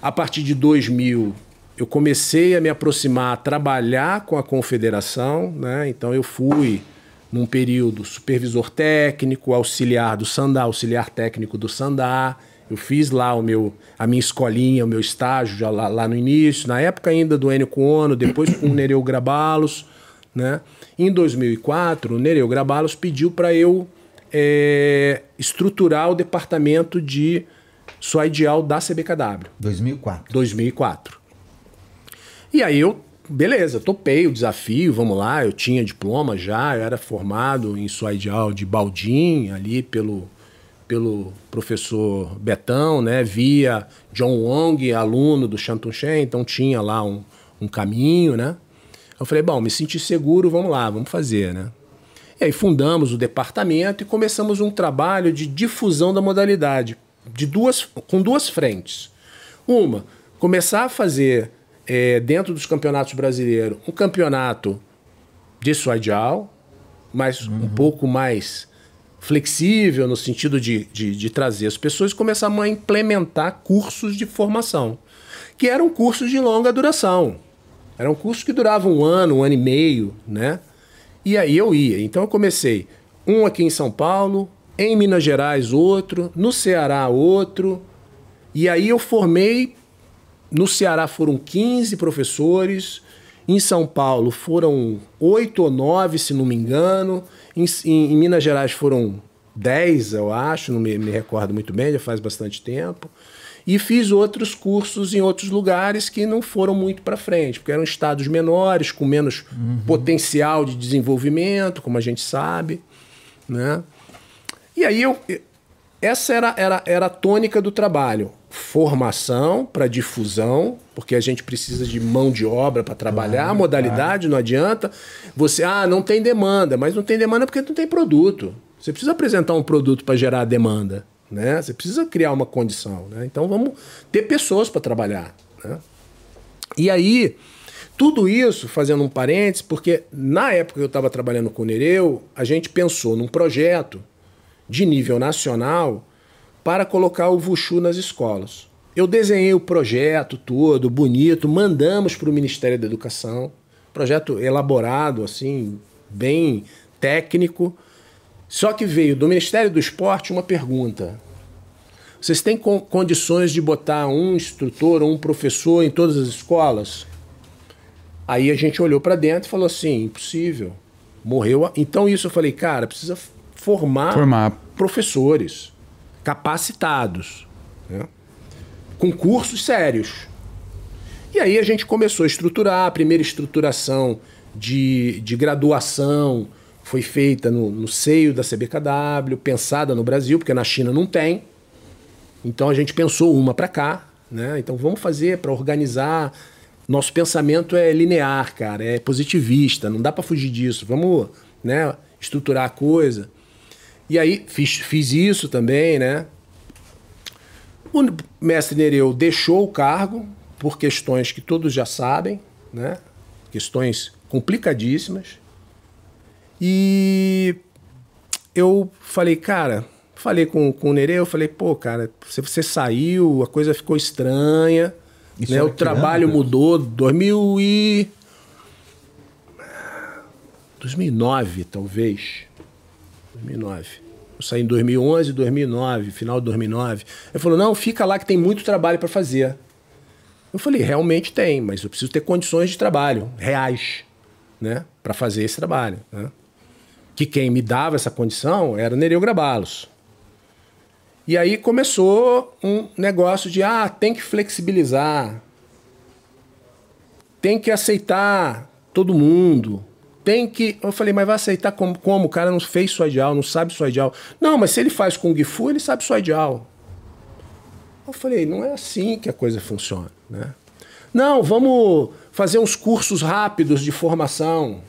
A partir de 2000, eu comecei a me aproximar, a trabalhar com a confederação, né? Então eu fui num período supervisor técnico, auxiliar do Sandá, auxiliar técnico do Sandá. Eu fiz lá o meu, a minha escolinha, o meu estágio já lá, lá no início, na época ainda do Enio Cuono, depois com o Nereu Grabalos, né? Em 2004, o Nereu Grabalos pediu para eu eh, estruturar o departamento de Soidial da CBKW. 2004. 2004. E aí eu, beleza, topei o desafio, vamos lá, eu tinha diploma já, eu era formado em Suaidial de Baldim, ali pelo, pelo professor Betão, né, via John Wong, aluno do Shantung Shen, então tinha lá um, um caminho, né. Eu falei, bom, me senti seguro, vamos lá, vamos fazer, né. E aí fundamos o departamento e começamos um trabalho de difusão da modalidade, de duas, com duas frentes. Uma, começar a fazer eh, dentro dos campeonatos brasileiros um campeonato de suadial, mas um pouco mais flexível no sentido de, de, de trazer as pessoas e começar a implementar cursos de formação, que eram cursos de longa duração. Eram cursos que duravam um ano, um ano e meio, né? E aí eu ia. Então eu comecei um aqui em São Paulo, em Minas Gerais outro, no Ceará outro. E aí eu formei. No Ceará foram 15 professores, em São Paulo foram oito ou nove, se não me engano, em, em- em Minas Gerais foram 10, eu acho, não me, me recordo muito bem, já faz bastante tempo. E fiz outros cursos em outros lugares que não foram muito para frente, porque eram estados menores, com menos potencial de desenvolvimento, como a gente sabe. Né? E aí eu. Essa era, era, era a tônica do trabalho. Formação para difusão, porque a gente precisa de mão de obra para trabalhar, a modalidade não adianta. Você, ah, não tem demanda, mas não tem demanda porque não tem produto. Você precisa apresentar um produto para gerar demanda, né? Você precisa criar uma condição, né? Então vamos ter pessoas para trabalhar, né? E aí, tudo isso, fazendo um parênteses, porque na época que eu estava trabalhando com o Nereu, a gente pensou num projeto de nível nacional para colocar o Vuxu nas escolas. Eu desenhei o projeto todo, bonito, mandamos para o Ministério da Educação, projeto elaborado, assim, bem técnico. Só que veio do Ministério do Esporte uma pergunta: vocês têm con condições de botar um instrutor ou um professor em todas as escolas? Aí a gente olhou para dentro e falou assim: impossível. Morreu. A... Então isso eu falei, cara, precisa formar, Formar. professores capacitados, né? com cursos sérios. E aí a gente começou a estruturar, a primeira estruturação de, de graduação foi feita no, no seio da CBKW, pensada no Brasil, porque na China não tem. Então a gente pensou uma para cá, né? Então vamos fazer para organizar. Nosso pensamento é linear, cara, é positivista, não dá para fugir disso. Vamos, né, estruturar a coisa. E aí fiz, fiz isso também, né? O mestre Nereu deixou o cargo por questões que todos já sabem, né? Questões complicadíssimas. E eu falei, cara, falei com, com o Nereu, eu falei, pô, cara, você, você saiu, a coisa ficou estranha, Isso né? O trabalho ano, mudou, 2000 e... 2009, talvez. 2009. Eu saí em 2011, 2009, final de 2009. Ele falou: não, fica lá que tem muito trabalho para fazer. Eu falei: realmente tem, mas eu preciso ter condições de trabalho reais, né, para fazer esse trabalho. Né? Que quem me dava essa condição era o Nereu Grabalos. E aí começou um negócio de: ah, tem que flexibilizar, tem que aceitar todo mundo. Tem que. Eu falei, mas vai aceitar como? como? O cara não fez sua ideal, não sabe sua ideal. Não, mas se ele faz com o Gifu, ele sabe sua ideal. Eu falei, não é assim que a coisa funciona, né? Não, vamos fazer uns cursos rápidos de formação.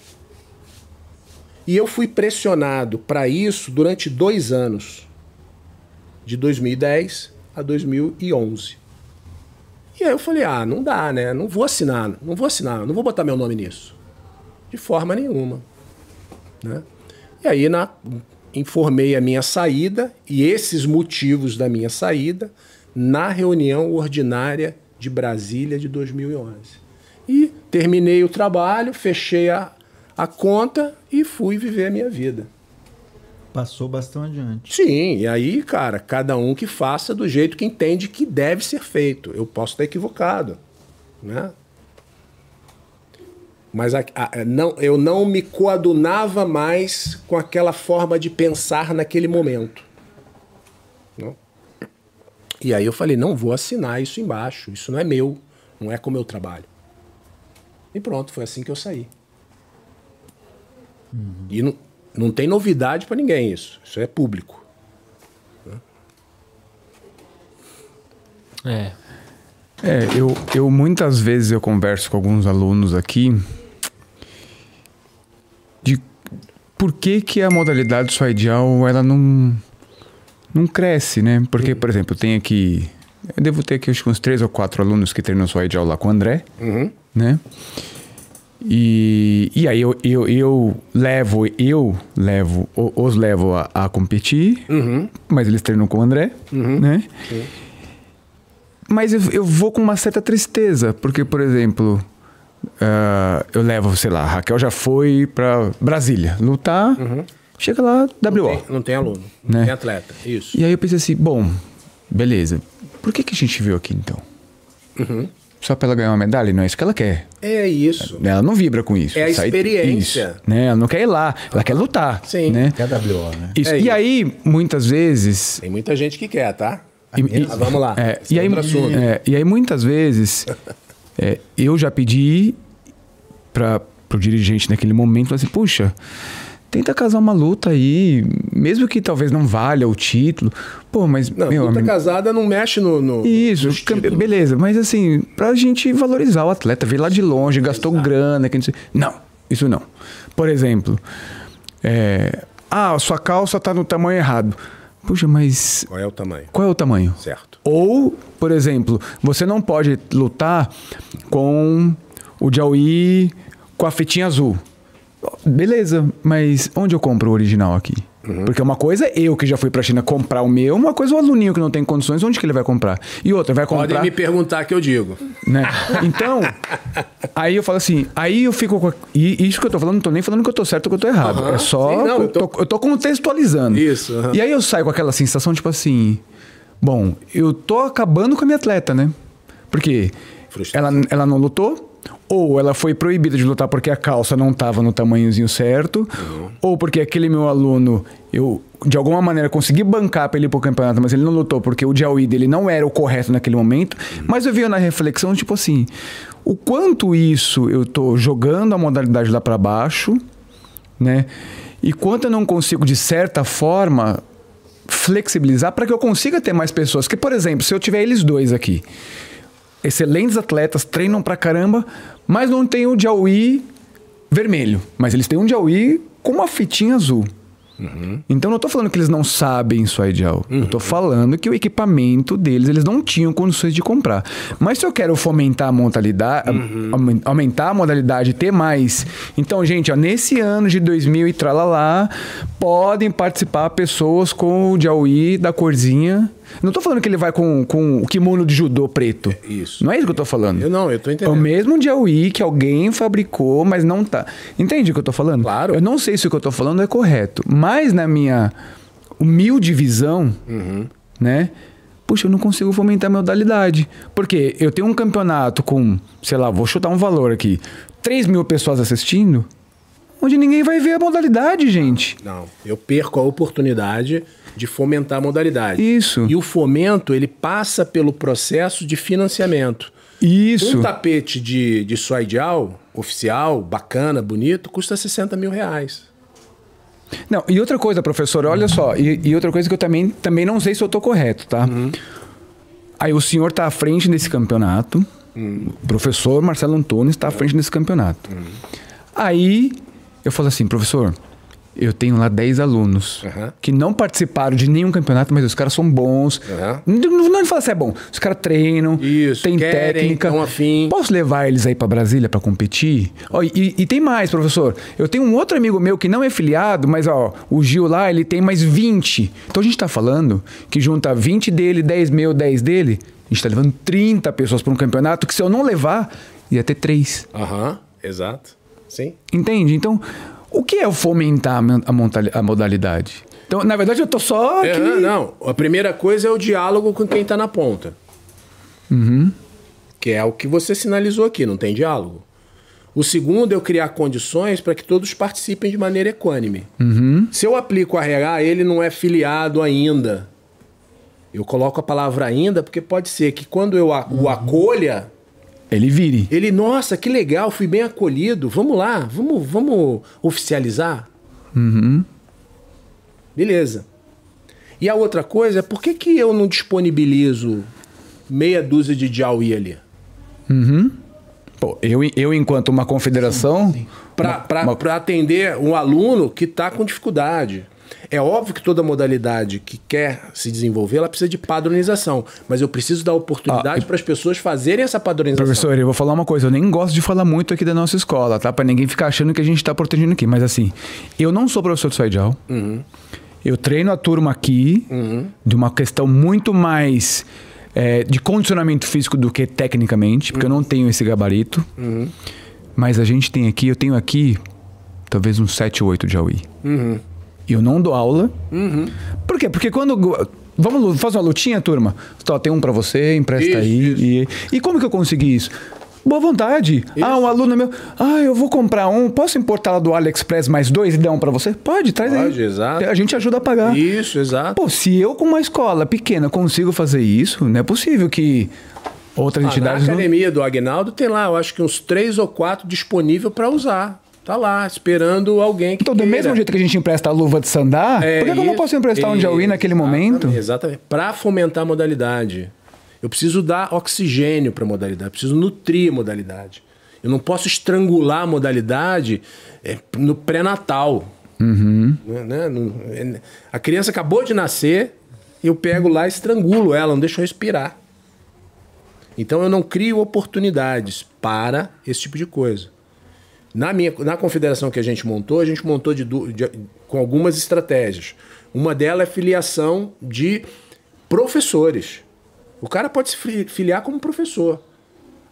E eu fui pressionado para isso durante dois anos, de 2010 a 2011. E aí eu falei, ah, não dá, né? Não vou assinar, não vou assinar, não vou botar meu nome nisso. De forma nenhuma. Né? E aí na, informei a minha saída e esses motivos da minha saída na reunião ordinária de Brasília de 2011. E terminei o trabalho, fechei a, a conta e fui viver a minha vida. Passou bastante adiante. Sim, e aí, cara, cada um que faça do jeito que entende que deve ser feito. Eu posso estar equivocado, né? Mas a- a- não, eu não me coadunava mais com aquela forma de pensar naquele momento. Não? E aí eu falei, não vou assinar isso embaixo. Isso não é meu, não é como eu trabalho. E pronto, foi assim que eu saí. E não, não tem novidade para ninguém isso. Isso é público. É. É, eu, eu muitas vezes eu converso com alguns alunos aqui de por que, que a modalidade só ideal ela não, não cresce, né? Porque, por exemplo, eu tenho aqui. Eu devo ter aqui acho uns três ou quatro alunos que treinam só ideal lá com o André, né? E, e aí eu, eu, eu levo, eu levo, os levo a, a competir, mas eles treinam com o André, né? Mas eu, eu vou com uma certa tristeza, porque, por exemplo, ah, eu levo, sei lá, a Raquel já foi pra Brasília lutar, chega lá, WO. Tem- não tem aluno, não Né? tem atleta. Isso. E aí eu pensei assim, bom, beleza, por que, que a gente veio aqui então? Só pra ela ganhar uma medalha? Não é isso que ela quer. É isso. Ela não vibra com isso. É a Sai- experiência. Isso, né? Ela não quer ir lá, ela quer lutar. Sim. Né? KWO, né? Isso. É e isso. aí, muitas vezes, Tem muita gente que quer, tá? E- e- Mas vamos lá. É, Esse e, é aí, é, e aí, muitas vezes, é, eu já pedi para o dirigente naquele momento, assim, puxa, tenta casar uma luta aí, mesmo que talvez não valha o título. Pô, mas, Não, meu luta amigo, casada não mexe no. no isso, títulos. beleza, mas assim, pra gente valorizar o atleta, veio lá de longe, gastou grana, que não sei. Não, isso não. Por exemplo, é, Ah, sua calça tá no tamanho errado. Puxa, mas Qual é o tamanho? qual é o tamanho? Certo. Ou, por exemplo, você não pode lutar com o Jaui com a fitinha azul. Beleza, mas onde eu compro o original aqui? Porque uma coisa é eu que já fui pra China comprar o meu, uma coisa é o aluninho que não tem condições, onde que ele vai comprar? E outra, vai comprar... Podem me perguntar que eu digo. né? Então, aí eu falo assim, aí eu fico com. a- E isso que eu tô falando, não tô nem falando que eu tô certo ou que eu tô errado. Aham. É só. Sim, não, eu, tô- eu tô contextualizando. Isso, aham. E aí eu saio com aquela sensação, tipo assim. Bom, eu tô acabando com a minha atleta, né? Porque ela, ela não lutou. Ou ela foi proibida de lutar porque a calça não estava no tamanhozinho certo, ou porque aquele meu aluno, eu de alguma maneira consegui bancar para ele ir pro campeonato, mas ele não lutou porque o Jaui dele não era o correto naquele momento. Mas eu vi na reflexão, tipo assim, o quanto isso eu tô jogando a modalidade lá para baixo, né? E quanto eu não consigo, de certa forma, flexibilizar para que eu consiga ter mais pessoas. Que, por exemplo, se eu tiver eles dois aqui, excelentes atletas, treinam pra caramba, mas não tem o Jaui vermelho. Mas eles têm um Jaui com uma fitinha azul. Então não tô falando que eles não sabem Suaidial. Eu tô falando que o equipamento deles eles não tinham condições de comprar. Mas se eu quero fomentar a modalidade, aumen- aumentar a modalidade, ter mais. Então, gente, ó, nesse ano de 2000 e tralalá, podem participar pessoas com o Jaui da corzinha. Não tô falando que ele vai com, com o kimono de judô preto. Isso. Não é isso que eu tô falando. Eu não, eu tô É o entendendo. mesmo Jaui que alguém fabricou, mas não tá. Entende o que eu tô falando? Claro. Eu não sei se o que eu tô falando é correto, mas na minha humilde visão, Uhum. né? Puxa, eu não consigo fomentar a modalidade. Porque eu tenho um campeonato com, sei lá, vou chutar um valor aqui, 3 mil pessoas assistindo, onde ninguém vai ver a modalidade, gente. Não, eu perco a oportunidade de fomentar a modalidade. Isso. E o fomento, ele passa pelo processo de financiamento. Isso. Um tapete de, de Suaidial, oficial, bacana, bonito, custa 60 mil reais. Não, e outra coisa, professor, olha só, e, e outra coisa que eu também, também não sei se eu tô correto, tá? Aí o senhor tá à frente desse campeonato, o professor Marcelo Antunes está à frente desse campeonato. Aí eu falo assim, professor, eu tenho lá 10 alunos Aham. que não participaram de nenhum campeonato, mas os caras são bons. Aham. Não, não, fala se é bom. Os caras treinam, Isso, tem querem, técnica. afim. Posso levar eles aí pra Brasília pra competir? Ó, e, e tem mais, professor. Eu tenho um outro amigo meu que não é filiado, mas ó, o Gil lá, ele tem mais 20. Então a gente tá falando que junta 20 dele, 10 meu, 10 dele. A gente tá levando 30 pessoas pra um campeonato que se eu não levar, ia ter 3. Aham, exato. Sim. Entende? Então, o que é fomentar a a, modalidade? Então, na verdade, eu tô só aqui. É, não, a primeira coisa é o diálogo com quem tá na ponta. Que é o que você sinalizou aqui, não tem diálogo. O segundo é eu criar condições para que todos participem de maneira equânime. Se eu aplico a regra, ele não é filiado ainda. Eu coloco a palavra ainda porque pode ser que quando eu o acolha, Ele vire. ele, nossa, que legal, fui bem acolhido. Vamos lá, vamos, vamos oficializar. Beleza. E a outra coisa é por que, que eu não disponibilizo meia dúzia de Jaui ali? Pô, eu, eu enquanto uma confederação. Para uma- atender um aluno que está com dificuldade. É óbvio que toda modalidade que quer se desenvolver, ela precisa de padronização. Mas eu preciso dar oportunidade para as pessoas fazerem essa padronização. Professor, eu vou falar uma coisa, eu nem gosto de falar muito aqui da nossa escola, tá? Pra ninguém ficar achando que a gente tá protegendo aqui. Mas assim, eu não sou professor de Suaidial. Eu treino a turma aqui de uma questão muito mais é, de condicionamento físico do que tecnicamente, porque eu não tenho esse gabarito. Mas a gente tem aqui, eu tenho aqui talvez uns 7 ou 8 de AUI. Eu não dou aula. Por quê? Porque quando. Vamos fazer uma lutinha, turma? Tó, tem um pra você, empresta Isso, aí. isso. E, e como que eu consegui isso? Boa vontade. Ah, um aluno meu. Ah, eu vou comprar um. Posso importar lá do AliExpress mais dois e dar um pra você? Pode, traz aí. Pode, exato. A gente ajuda a pagar. Isso, exato. Pô, se eu com uma escola pequena consigo fazer isso, não é possível que outras Ah, na entidades. não- academia do Agnaldo tem lá, eu acho que uns três ou quatro disponível para usar. Tá lá, esperando alguém que Então, do queira. mesmo jeito que a gente empresta a luva de sandá, É por que, eu não posso emprestar um Jaui naquele momento? Exatamente. Para fomentar a modalidade. Eu preciso dar oxigênio para a modalidade, preciso nutrir a modalidade. Eu não posso estrangular a modalidade é, no pré-natal. Né, né? Não- é- A criança acabou de nascer, eu pego lá e estrangulo ela, não deixo respirar. Então eu não crio oportunidades para esse tipo de coisa. Na, minha, na confederação que a gente montou, a gente montou de de- com algumas estratégias. Uma delas é filiação de professores. O cara pode se fi- filiar como professor.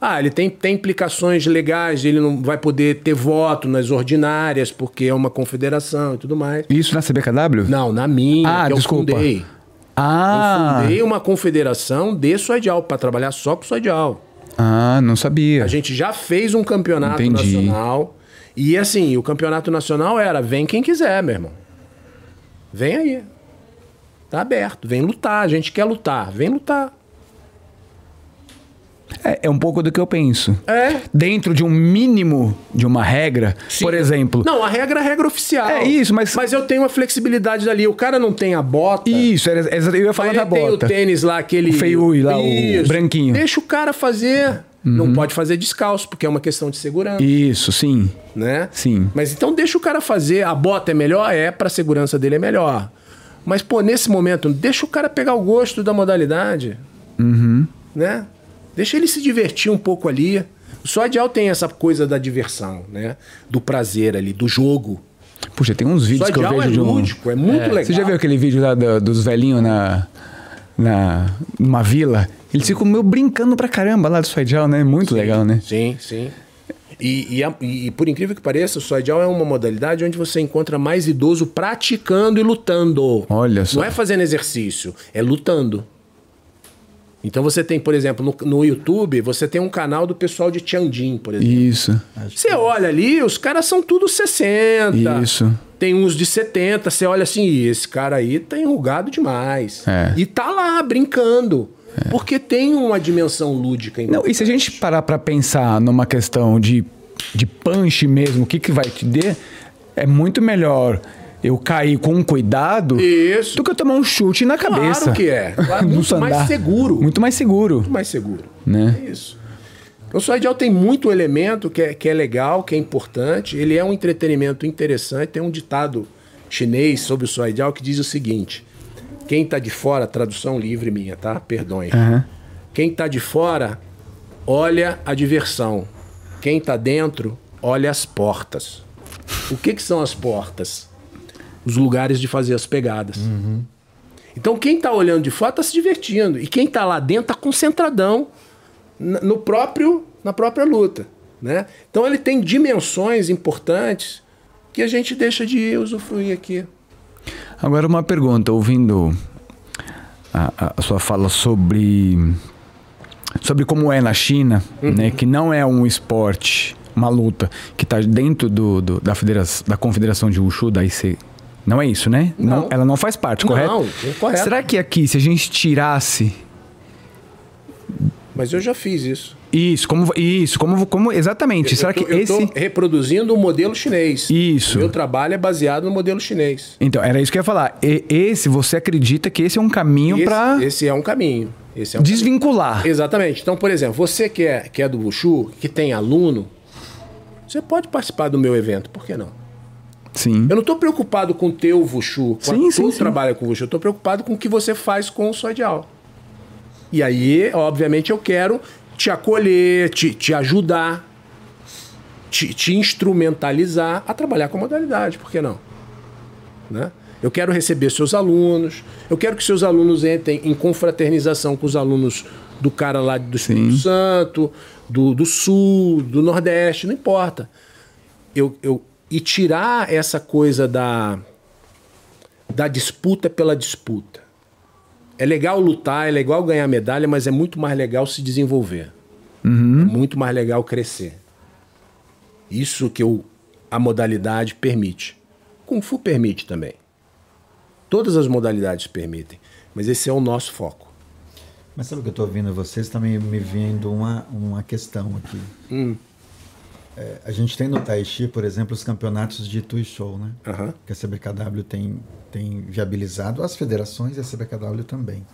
Ah, ele tem, tem implicações legais, ele não vai poder ter voto nas ordinárias, porque é uma confederação e tudo mais. Isso na CBKW? Não, na minha, Ah, que eu desculpa. fundei. Ah, Eu fundei uma confederação de Soidial, para trabalhar só com Soidial. Ah, não sabia. A gente já fez um campeonato Entendi. nacional. E assim, o campeonato nacional era: vem quem quiser, meu irmão. Vem aí. Tá aberto. Vem lutar. A gente quer lutar. Vem lutar. É, é um pouco do que eu penso. É. Dentro de um mínimo de uma regra, Sim. por exemplo. Não, a regra é a regra oficial. É isso, mas- Mas eu tenho uma flexibilidade dali. O cara não tem a bota. Isso, eu ia falar da ele tem bota. o tênis lá, aquele. O feiui lá, o Isso. branquinho. Uhum. Deixa o cara fazer. Não pode fazer descalço, porque é uma questão de segurança. Isso, sim. né? Sim. Mas então deixa o cara fazer. A bota é melhor? É, pra segurança dele é melhor. Mas, pô, nesse momento, deixa o cara pegar o gosto da modalidade. Uhum. Né? Deixa ele se divertir um pouco ali. O Sodial tem essa coisa da diversão, né? Do prazer ali, do jogo. Puxa, tem uns vídeos que eu Sodial vejo é de um... lúdico, é muito legal. Você já viu aquele vídeo lá do- dos velhinhos na, na numa vila? Eles ficam meio brincando pra caramba lá do Soidial, né? Muito legal, né? Sim, sim. E, e, e- por incrível que pareça, o Soidial é uma modalidade onde você encontra mais idoso praticando e lutando. Olha só. Não é fazendo exercício, é lutando. Então você tem, por exemplo, no, no YouTube, você tem um canal do pessoal de Tianjin, por exemplo. Isso. Você olha ali, os caras são tudo 60. Isso. Tem uns de 70, você olha assim, "Ih, esse cara aí tá enrugado demais. É. E tá lá brincando. Porque tem uma dimensão lúdica. Não, e se a gente parar pra pensar numa questão de, de punch mesmo, o que, que vai te dar, é muito melhor eu cair com cuidado Isso. do que eu tomar um chute na Claro cabeça. que é. Claro, muito mais seguro. Muito mais seguro. muito mais seguro. Né? É isso. O Soidial tem muito elemento que é, que é legal, que é importante. Ele é um entretenimento interessante. Tem um ditado chinês sobre o Soidial que diz o seguinte: quem tá de fora, tradução livre minha, tá? Perdões. Aham. Quem tá de fora olha a diversão. Quem tá dentro olha as portas. O que, que são as portas? Os lugares de fazer as pegadas. Então quem tá olhando de fora tá se divertindo. E quem tá lá dentro tá concentradão na- no próprio, na própria luta. Né? Então ele tem dimensões importantes que a gente deixa de usufruir aqui. Agora uma pergunta, ouvindo a, a- sua fala sobre sobre como é na China, Uhum. né, que não é um esporte, uma luta que está dentro do, do- da, federação, da confederação de Wushu da IC. Não é isso, né? Não. ela não faz parte, Não, correto? é correto. Será que aqui, se a gente tirasse Mas eu já fiz isso. isso, como isso, como, como exatamente? Será eu tô, que eu esse tô reproduzindo o modelo chinês. Isso. O meu trabalho é baseado no modelo chinês. Então, era isso que eu ia falar. E- esse, você acredita que esse é um caminho para esse é um caminho. Esse é um desvincular? Exatamente. Então, por exemplo, você que é, que é do Wushu, que tem aluno, você pode participar do meu evento, por que não? Sim. Eu não estou preocupado com o teu Wushu, com Sim, a sim, tu sim. trabalha com Wushu, eu estou preocupado com o que você faz com o Sodial. E aí, obviamente, eu quero te acolher, te, te ajudar, te, te instrumentalizar a trabalhar com a modalidade, por que não? Né? Eu quero receber seus alunos, eu quero que seus alunos entrem em confraternização com os alunos do cara lá do Espírito Sim. Santo, do, do Sul, do Nordeste, não importa. Eu, eu, e tirar essa coisa da, da disputa pela disputa. É legal lutar, é legal ganhar medalha, mas é muito mais legal se desenvolver. É muito mais legal crescer. Isso que eu, a modalidade permite. Kung Fu permite também. Todas as modalidades permitem. Mas esse é o nosso foco. Mas sabe o que eu estou ouvindo vocês? Está me, me vindo uma, uma questão aqui. Hum. É, a gente tem no Tai Chi, por exemplo, os campeonatos de Tui Show, né? Aham. Que a CBKW tem, tem viabilizado, as federações e a CBKW também.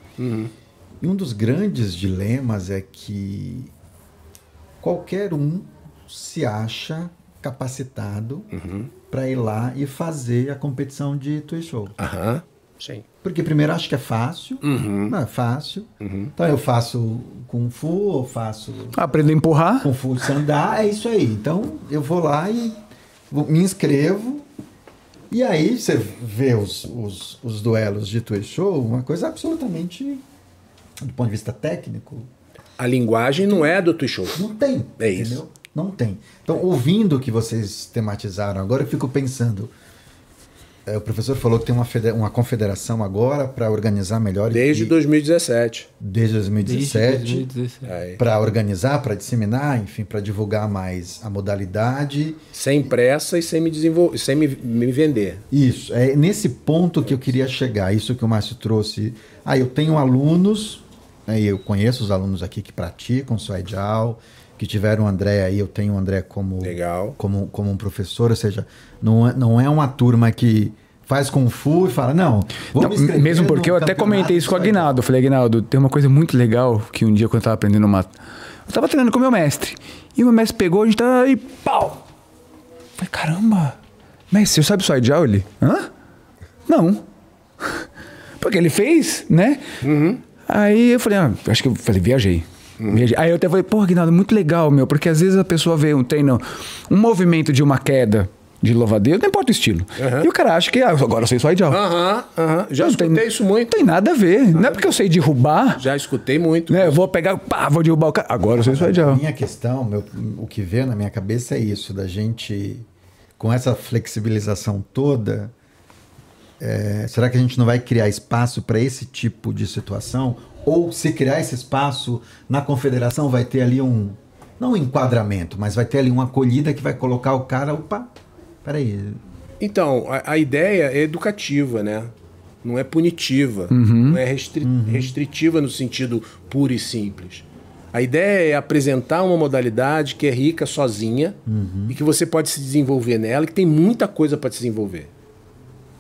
E um dos grandes dilemas é que qualquer um se acha capacitado Uhum. para ir lá e fazer a competição de Twitch Show. Aham. Sim. Porque primeiro acho que é fácil, Uhum. não é fácil. Então eu faço Kung Fu, eu faço Aprendo a empurrar. Kung Fu Sandá, é isso aí. Então eu vou lá e vou- me inscrevo. E aí você vê os, os, os duelos de Twitch Show, uma coisa absolutamente, do ponto de vista técnico, A linguagem não é do Twitch Show. não tem. É isso. entendeu? Não tem. Então, ouvindo o que vocês tematizaram agora, eu fico pensando. É, o professor falou que tem uma, uma confederação agora para organizar melhor. Desde e- 2017. desde 2017. Desde 2017. Aí. Para organizar, para disseminar, enfim, para divulgar mais a modalidade. Sem pressa e sem me desenvolver, sem me, me vender. Isso, é nesse ponto que eu queria chegar, isso que o Márcio trouxe. Ah, eu tenho alunos, né, e eu conheço os alunos aqui que praticam Suaidial, que tiveram o André aí, eu tenho o André como, Legal. como, como um professor, ou seja, não é, não é uma turma que faz Kung Fu e fala, não, vou Não, mesmo porque eu até comentei isso com o. Aguinaldo. Eu falei, Aguinaldo, tem uma coisa muito legal que um dia quando eu tava aprendendo uma. Eu tava treinando com o meu mestre. E o meu mestre pegou, a gente tá aí, pau! Eu falei, caramba, mestre, você sabe só Ideal? Ele, hã? Não. Porque ele fez, né? Aí eu falei, ah, acho que eu falei, viajei. Aí eu até falei, pô, Aguinaldo, muito legal, meu, porque às vezes a pessoa vê um treino, um movimento de uma queda de louvadeiro, não importa o estilo. E o cara acha que ah, agora eu sei só Ideal. Aham, aham. Já Não tem- escutei isso muito. Não tem nada a ver. Não é porque eu sei derrubar, Já escutei muito. né? Eu vou pegar, pá, vou derrubar o cara. Agora eu sei só A Ideal. minha questão, meu- o que vê na minha cabeça é isso, da gente, com essa flexibilização toda, é, será que a gente não vai criar espaço para esse tipo de situação? Ou se criar esse espaço na confederação, vai ter ali um, não um enquadramento, mas vai ter ali uma acolhida que vai colocar o cara, opa, peraí, Então, a, a ideia é educativa, né? Não é punitiva. Não é restri- restritiva no sentido puro e simples. A ideia é apresentar uma modalidade que é rica sozinha e que você pode se desenvolver nela e que tem muita coisa para desenvolver.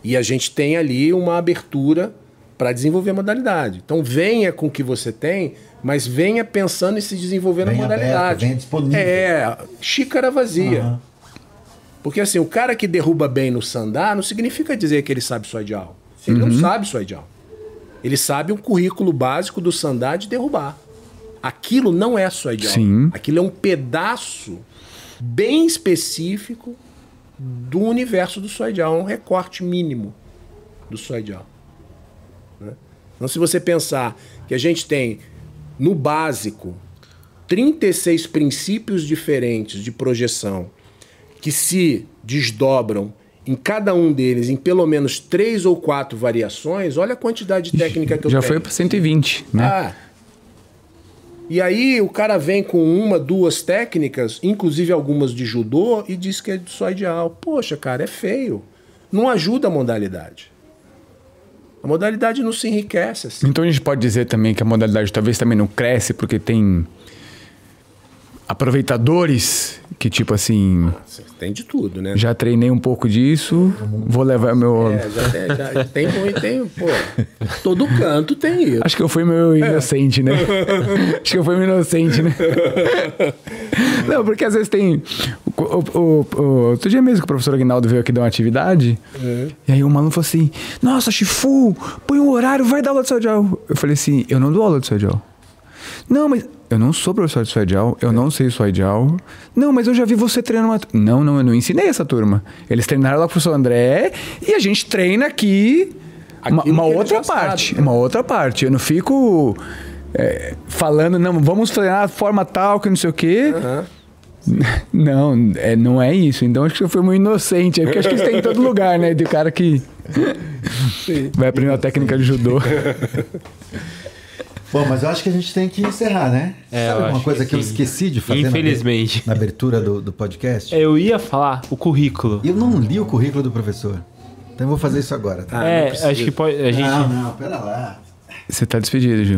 E a gente tem ali uma abertura para desenvolver a modalidade. Então venha com o que você tem, mas venha pensando em se desenvolver na modalidade. aberto, disponível. É, xícara vazia. Aham. Porque assim, o cara que derruba bem no sandá não significa dizer que ele sabe ideal. Ele não sabe ideal. Ele sabe um currículo básico do sandá de derrubar. Aquilo não é ideal. Sim. Aquilo é um pedaço bem específico do universo do sua ideal, um recorte mínimo do sua ideal. Né? Então, se você pensar que a gente tem no básico 36 princípios diferentes de projeção que se desdobram em cada um deles em pelo menos três ou quatro variações, olha a quantidade de técnica que eu Já tenho. foi pra 120, né? Ah. E aí o cara vem com uma, duas técnicas, inclusive algumas de judô, e diz que é só ideal. Poxa, cara, é feio. Não ajuda a modalidade. A modalidade não se enriquece assim. Então a gente pode dizer também que a modalidade talvez também não cresce porque tem aproveitadores que, tipo assim, Tem de tudo, né? já treinei um pouco disso, vou levar meu. É, já tem, já tem muito, tem, pô. Todo canto tem isso. Acho que eu fui meio inocente, né? Acho que eu fui meio inocente, né? Não, porque às vezes tem. O, o, o, outro dia mesmo que o professor Aguinaldo veio aqui dar uma atividade. E aí o maluco falou assim: Nossa, Chifu, põe um horário, vai dar aula de Sodial. Eu falei assim: Eu não dou aula de Sodial. Não, mas eu não sou professor de Sodial, eu não sei Sodial. Não, mas eu já vi você treinando uma. Não, não, eu não ensinei essa turma. Eles treinaram lá com o professor André e a gente treina aqui. Uma, uma outra já sabe, parte, né? uma outra parte. Eu não fico é, falando, não, vamos treinar de forma tal, que não sei o quê. Não, é, não é isso. Então acho que eu fui muito inocente. É porque acho que isso tem em todo lugar, né? De cara que vai aprender uma técnica de judô. Bom, mas eu acho que a gente tem que encerrar, né? É, Sabe uma coisa que que, eu esqueci de fazer Infelizmente. na abertura do, do podcast? Eu ia falar o currículo. Eu não li o currículo do professor. Então eu vou fazer isso agora. Tá? Ah, não é, precisa. acho que pode. A gente. Não, não, pera lá. Você tá despedido, Ju.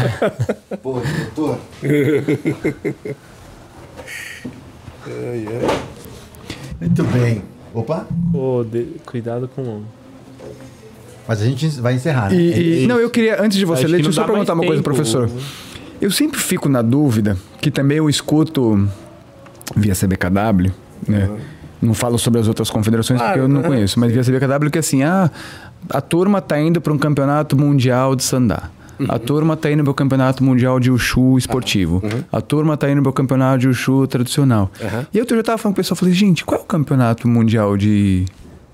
Pô, doutor. Muito bem. Opa, Pô, de- cuidado com. Mas a gente vai encerrar, né? E, e- não, eu queria, antes de você Acho ler, deixa eu só perguntar uma coisa, professor. Eu sempre fico na dúvida, que também eu escuto via CBKW, né? Não falo sobre as outras confederações Claro, porque eu não né? conheço, mas devia saber que assim, ah, a turma tá indo para um campeonato mundial de sandá. A turma tá indo para o campeonato mundial de Ushu esportivo. A turma tá indo para o campeonato de Ushu tradicional. Aham. E outro dia eu tava falando com o pessoal, falei, gente, qual é o campeonato mundial de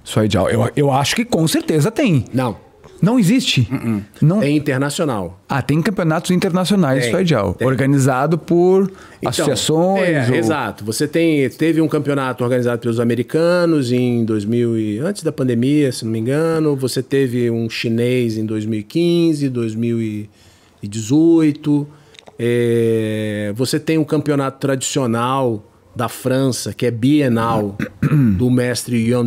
Soidial? Eu, eu acho que com certeza tem. Não, Não existe. Não, é internacional. Ah, tem campeonatos internacionais Tem, Soidial, tem. organizado por Então, associações. É, ou- exato. Você tem, teve um campeonato organizado pelos americanos em 2000 e, antes da pandemia, se não me engano. Você teve um chinês em 2015, 2018. É, você tem um campeonato tradicional da França, que é bienal, do mestre Yan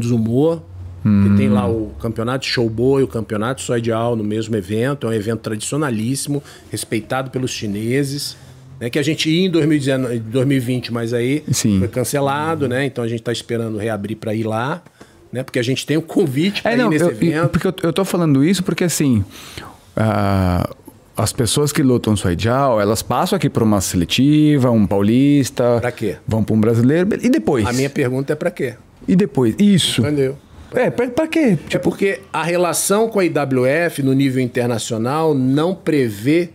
Zumo. Que tem lá o campeonato showboy o campeonato soidial no mesmo evento. É um evento tradicionalíssimo, respeitado pelos chineses. Né, que a gente ia em 2019, 2020, mas aí Sim. foi cancelado, né? Então a gente está esperando reabrir para ir lá, né? Porque a gente tem um convite para É, ir não, nesse eu, evento. eu- porque eu, eu tô falando isso porque assim. ah, as pessoas que lutam Soidial, elas passam aqui por uma seletiva, um paulista. Pra quê? Vão pra um brasileiro. E depois? A minha pergunta é para quê? E depois? Isso. Entendeu? É, pra, pra quê? É porque a relação com a IWF no nível internacional não prevê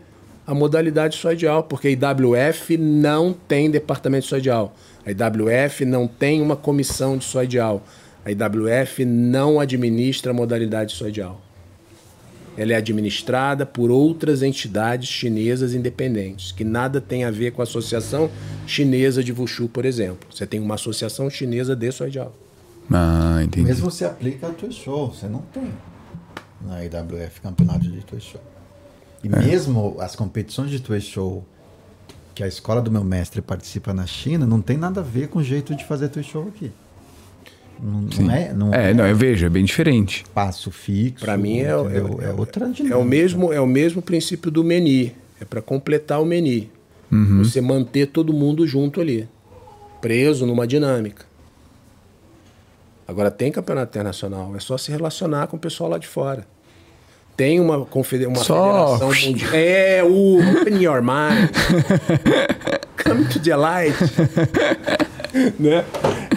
a modalidade soidial, porque a IWF não tem departamento de soidial. A IWF não tem uma comissão de soidial. A IWF não administra a modalidade soidial. Ela é administrada por outras entidades chinesas independentes, que nada tem a ver com a Associação Chinesa de Wushu, por exemplo. Você tem uma associação chinesa de soidial. Ah, entendi. Mesmo você aplica a Toy Show, você não tem na IWF campeonato de Toy Show. E mesmo as competições de Toy Show que a escola do meu mestre participa na China, não tem nada a ver com o jeito de fazer Toy Show aqui. Não, não é, não É, não, eu vejo, é bem diferente. passo fixo. Para mim é, entendeu? é, outra é dinâmica. o mesmo é o mesmo princípio do meni. É para completar o meni. Você manter todo mundo junto ali, preso numa dinâmica. Agora tem campeonato internacional, é só se relacionar com o pessoal lá de fora. Tem uma, confeder uma Só- federação mundial. É o Open Your Mind. Come to the light. né?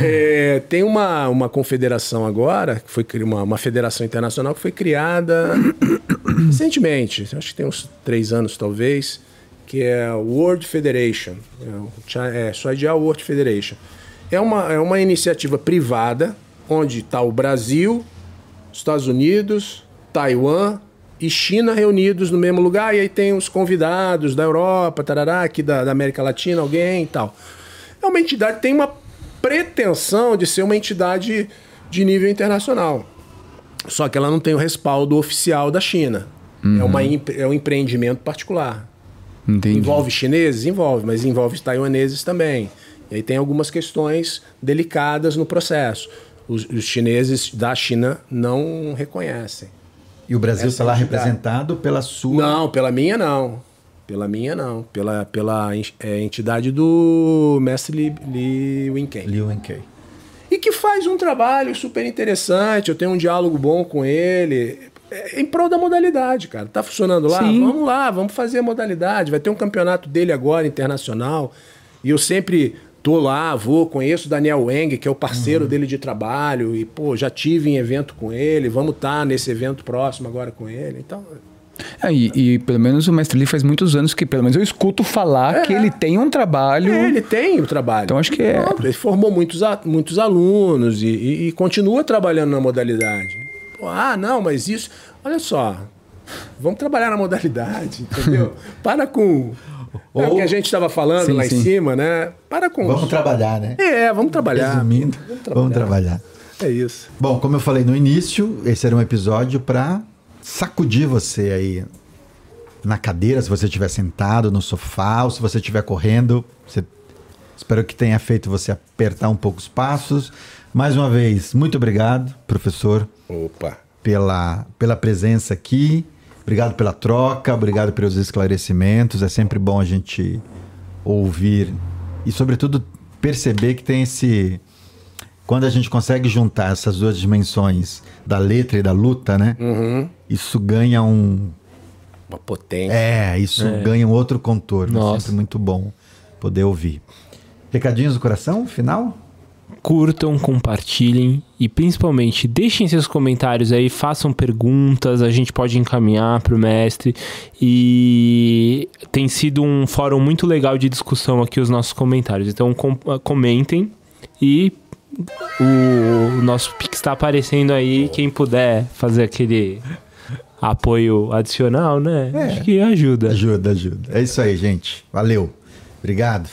É, tem uma, uma confederação agora, que foi uma, uma federação internacional que foi criada recentemente, acho que tem uns três anos talvez, que é a World Federation, é, é Soidial World Federation. É uma, é uma iniciativa privada, onde está o Brasil, Estados Unidos, Taiwan e China reunidos no mesmo lugar, e aí tem os convidados da Europa, tarará, aqui da, da América Latina, alguém e tal. É uma entidade, tem uma pretensão de ser uma entidade de nível internacional. Só que ela não tem o respaldo oficial da China. É, uma, empre- é um empreendimento particular. Entendi. Envolve chineses? Envolve, mas envolve taiwaneses também. E aí tem algumas questões delicadas no processo. Os, os chineses da China não reconhecem. E o Brasil está lá entidade. representado pela sua. Não, pela minha não. Pela minha não. Pela, pela é, entidade do mestre Li, Li Winken. Liu Kei. E que faz um trabalho super interessante. Eu tenho um diálogo bom com ele. É em prol da modalidade, cara. Tá funcionando lá? Sim. Vamos lá, vamos fazer a modalidade. Vai ter um campeonato dele agora, internacional. E eu sempre tô lá, vou, conheço o Daniel Weng, que é o parceiro dele de trabalho. E, pô, já tive em evento com ele. Vamos estar nesse evento próximo agora com ele. Então, É, e, e pelo menos o Mestre Lee faz muitos anos que, pelo menos eu escuto falar que ele tem um trabalho. É, ele tem o trabalho. Então, acho que é- Pronto, Ele formou muitos, a- muitos alunos e, e- e continua trabalhando na modalidade. Ah, não, mas isso. Olha só. Vamos trabalhar na modalidade, entendeu? Para com. É o Ou- que a gente estava falando Sim, lá sim. em cima, né? Para com. Vamos trabalhar, né? É, vamos trabalhar. Resumindo, vamos trabalhar. É isso. Bom, como eu falei no início, esse era um episódio para sacudir você aí na cadeira, se você estiver sentado no sofá ou se você estiver correndo. Você- Espero que tenha feito você apertar um pouco os passos. Mais uma vez, muito obrigado, professor, Opa. pela, pela presença aqui. Obrigado pela troca, obrigado pelos esclarecimentos. É sempre bom a gente ouvir e, sobretudo, perceber que tem esse. Quando a gente consegue juntar essas duas dimensões da letra e da luta, né? Isso ganha um. Uma potência. É, isso ganha um outro contorno. É Nossa. sempre muito bom poder ouvir. Recadinhos do coração, final? Curtam, compartilhem e principalmente deixem seus comentários aí, façam perguntas, a gente pode encaminhar para o mestre e tem sido um fórum muito legal de discussão aqui os nossos comentários. Então com comentem e o, o nosso Pix está aparecendo aí, quem puder fazer aquele apoio adicional, né? É. Acho que ajuda. Ajuda, ajuda. É isso aí, gente. Valeu. Obrigado.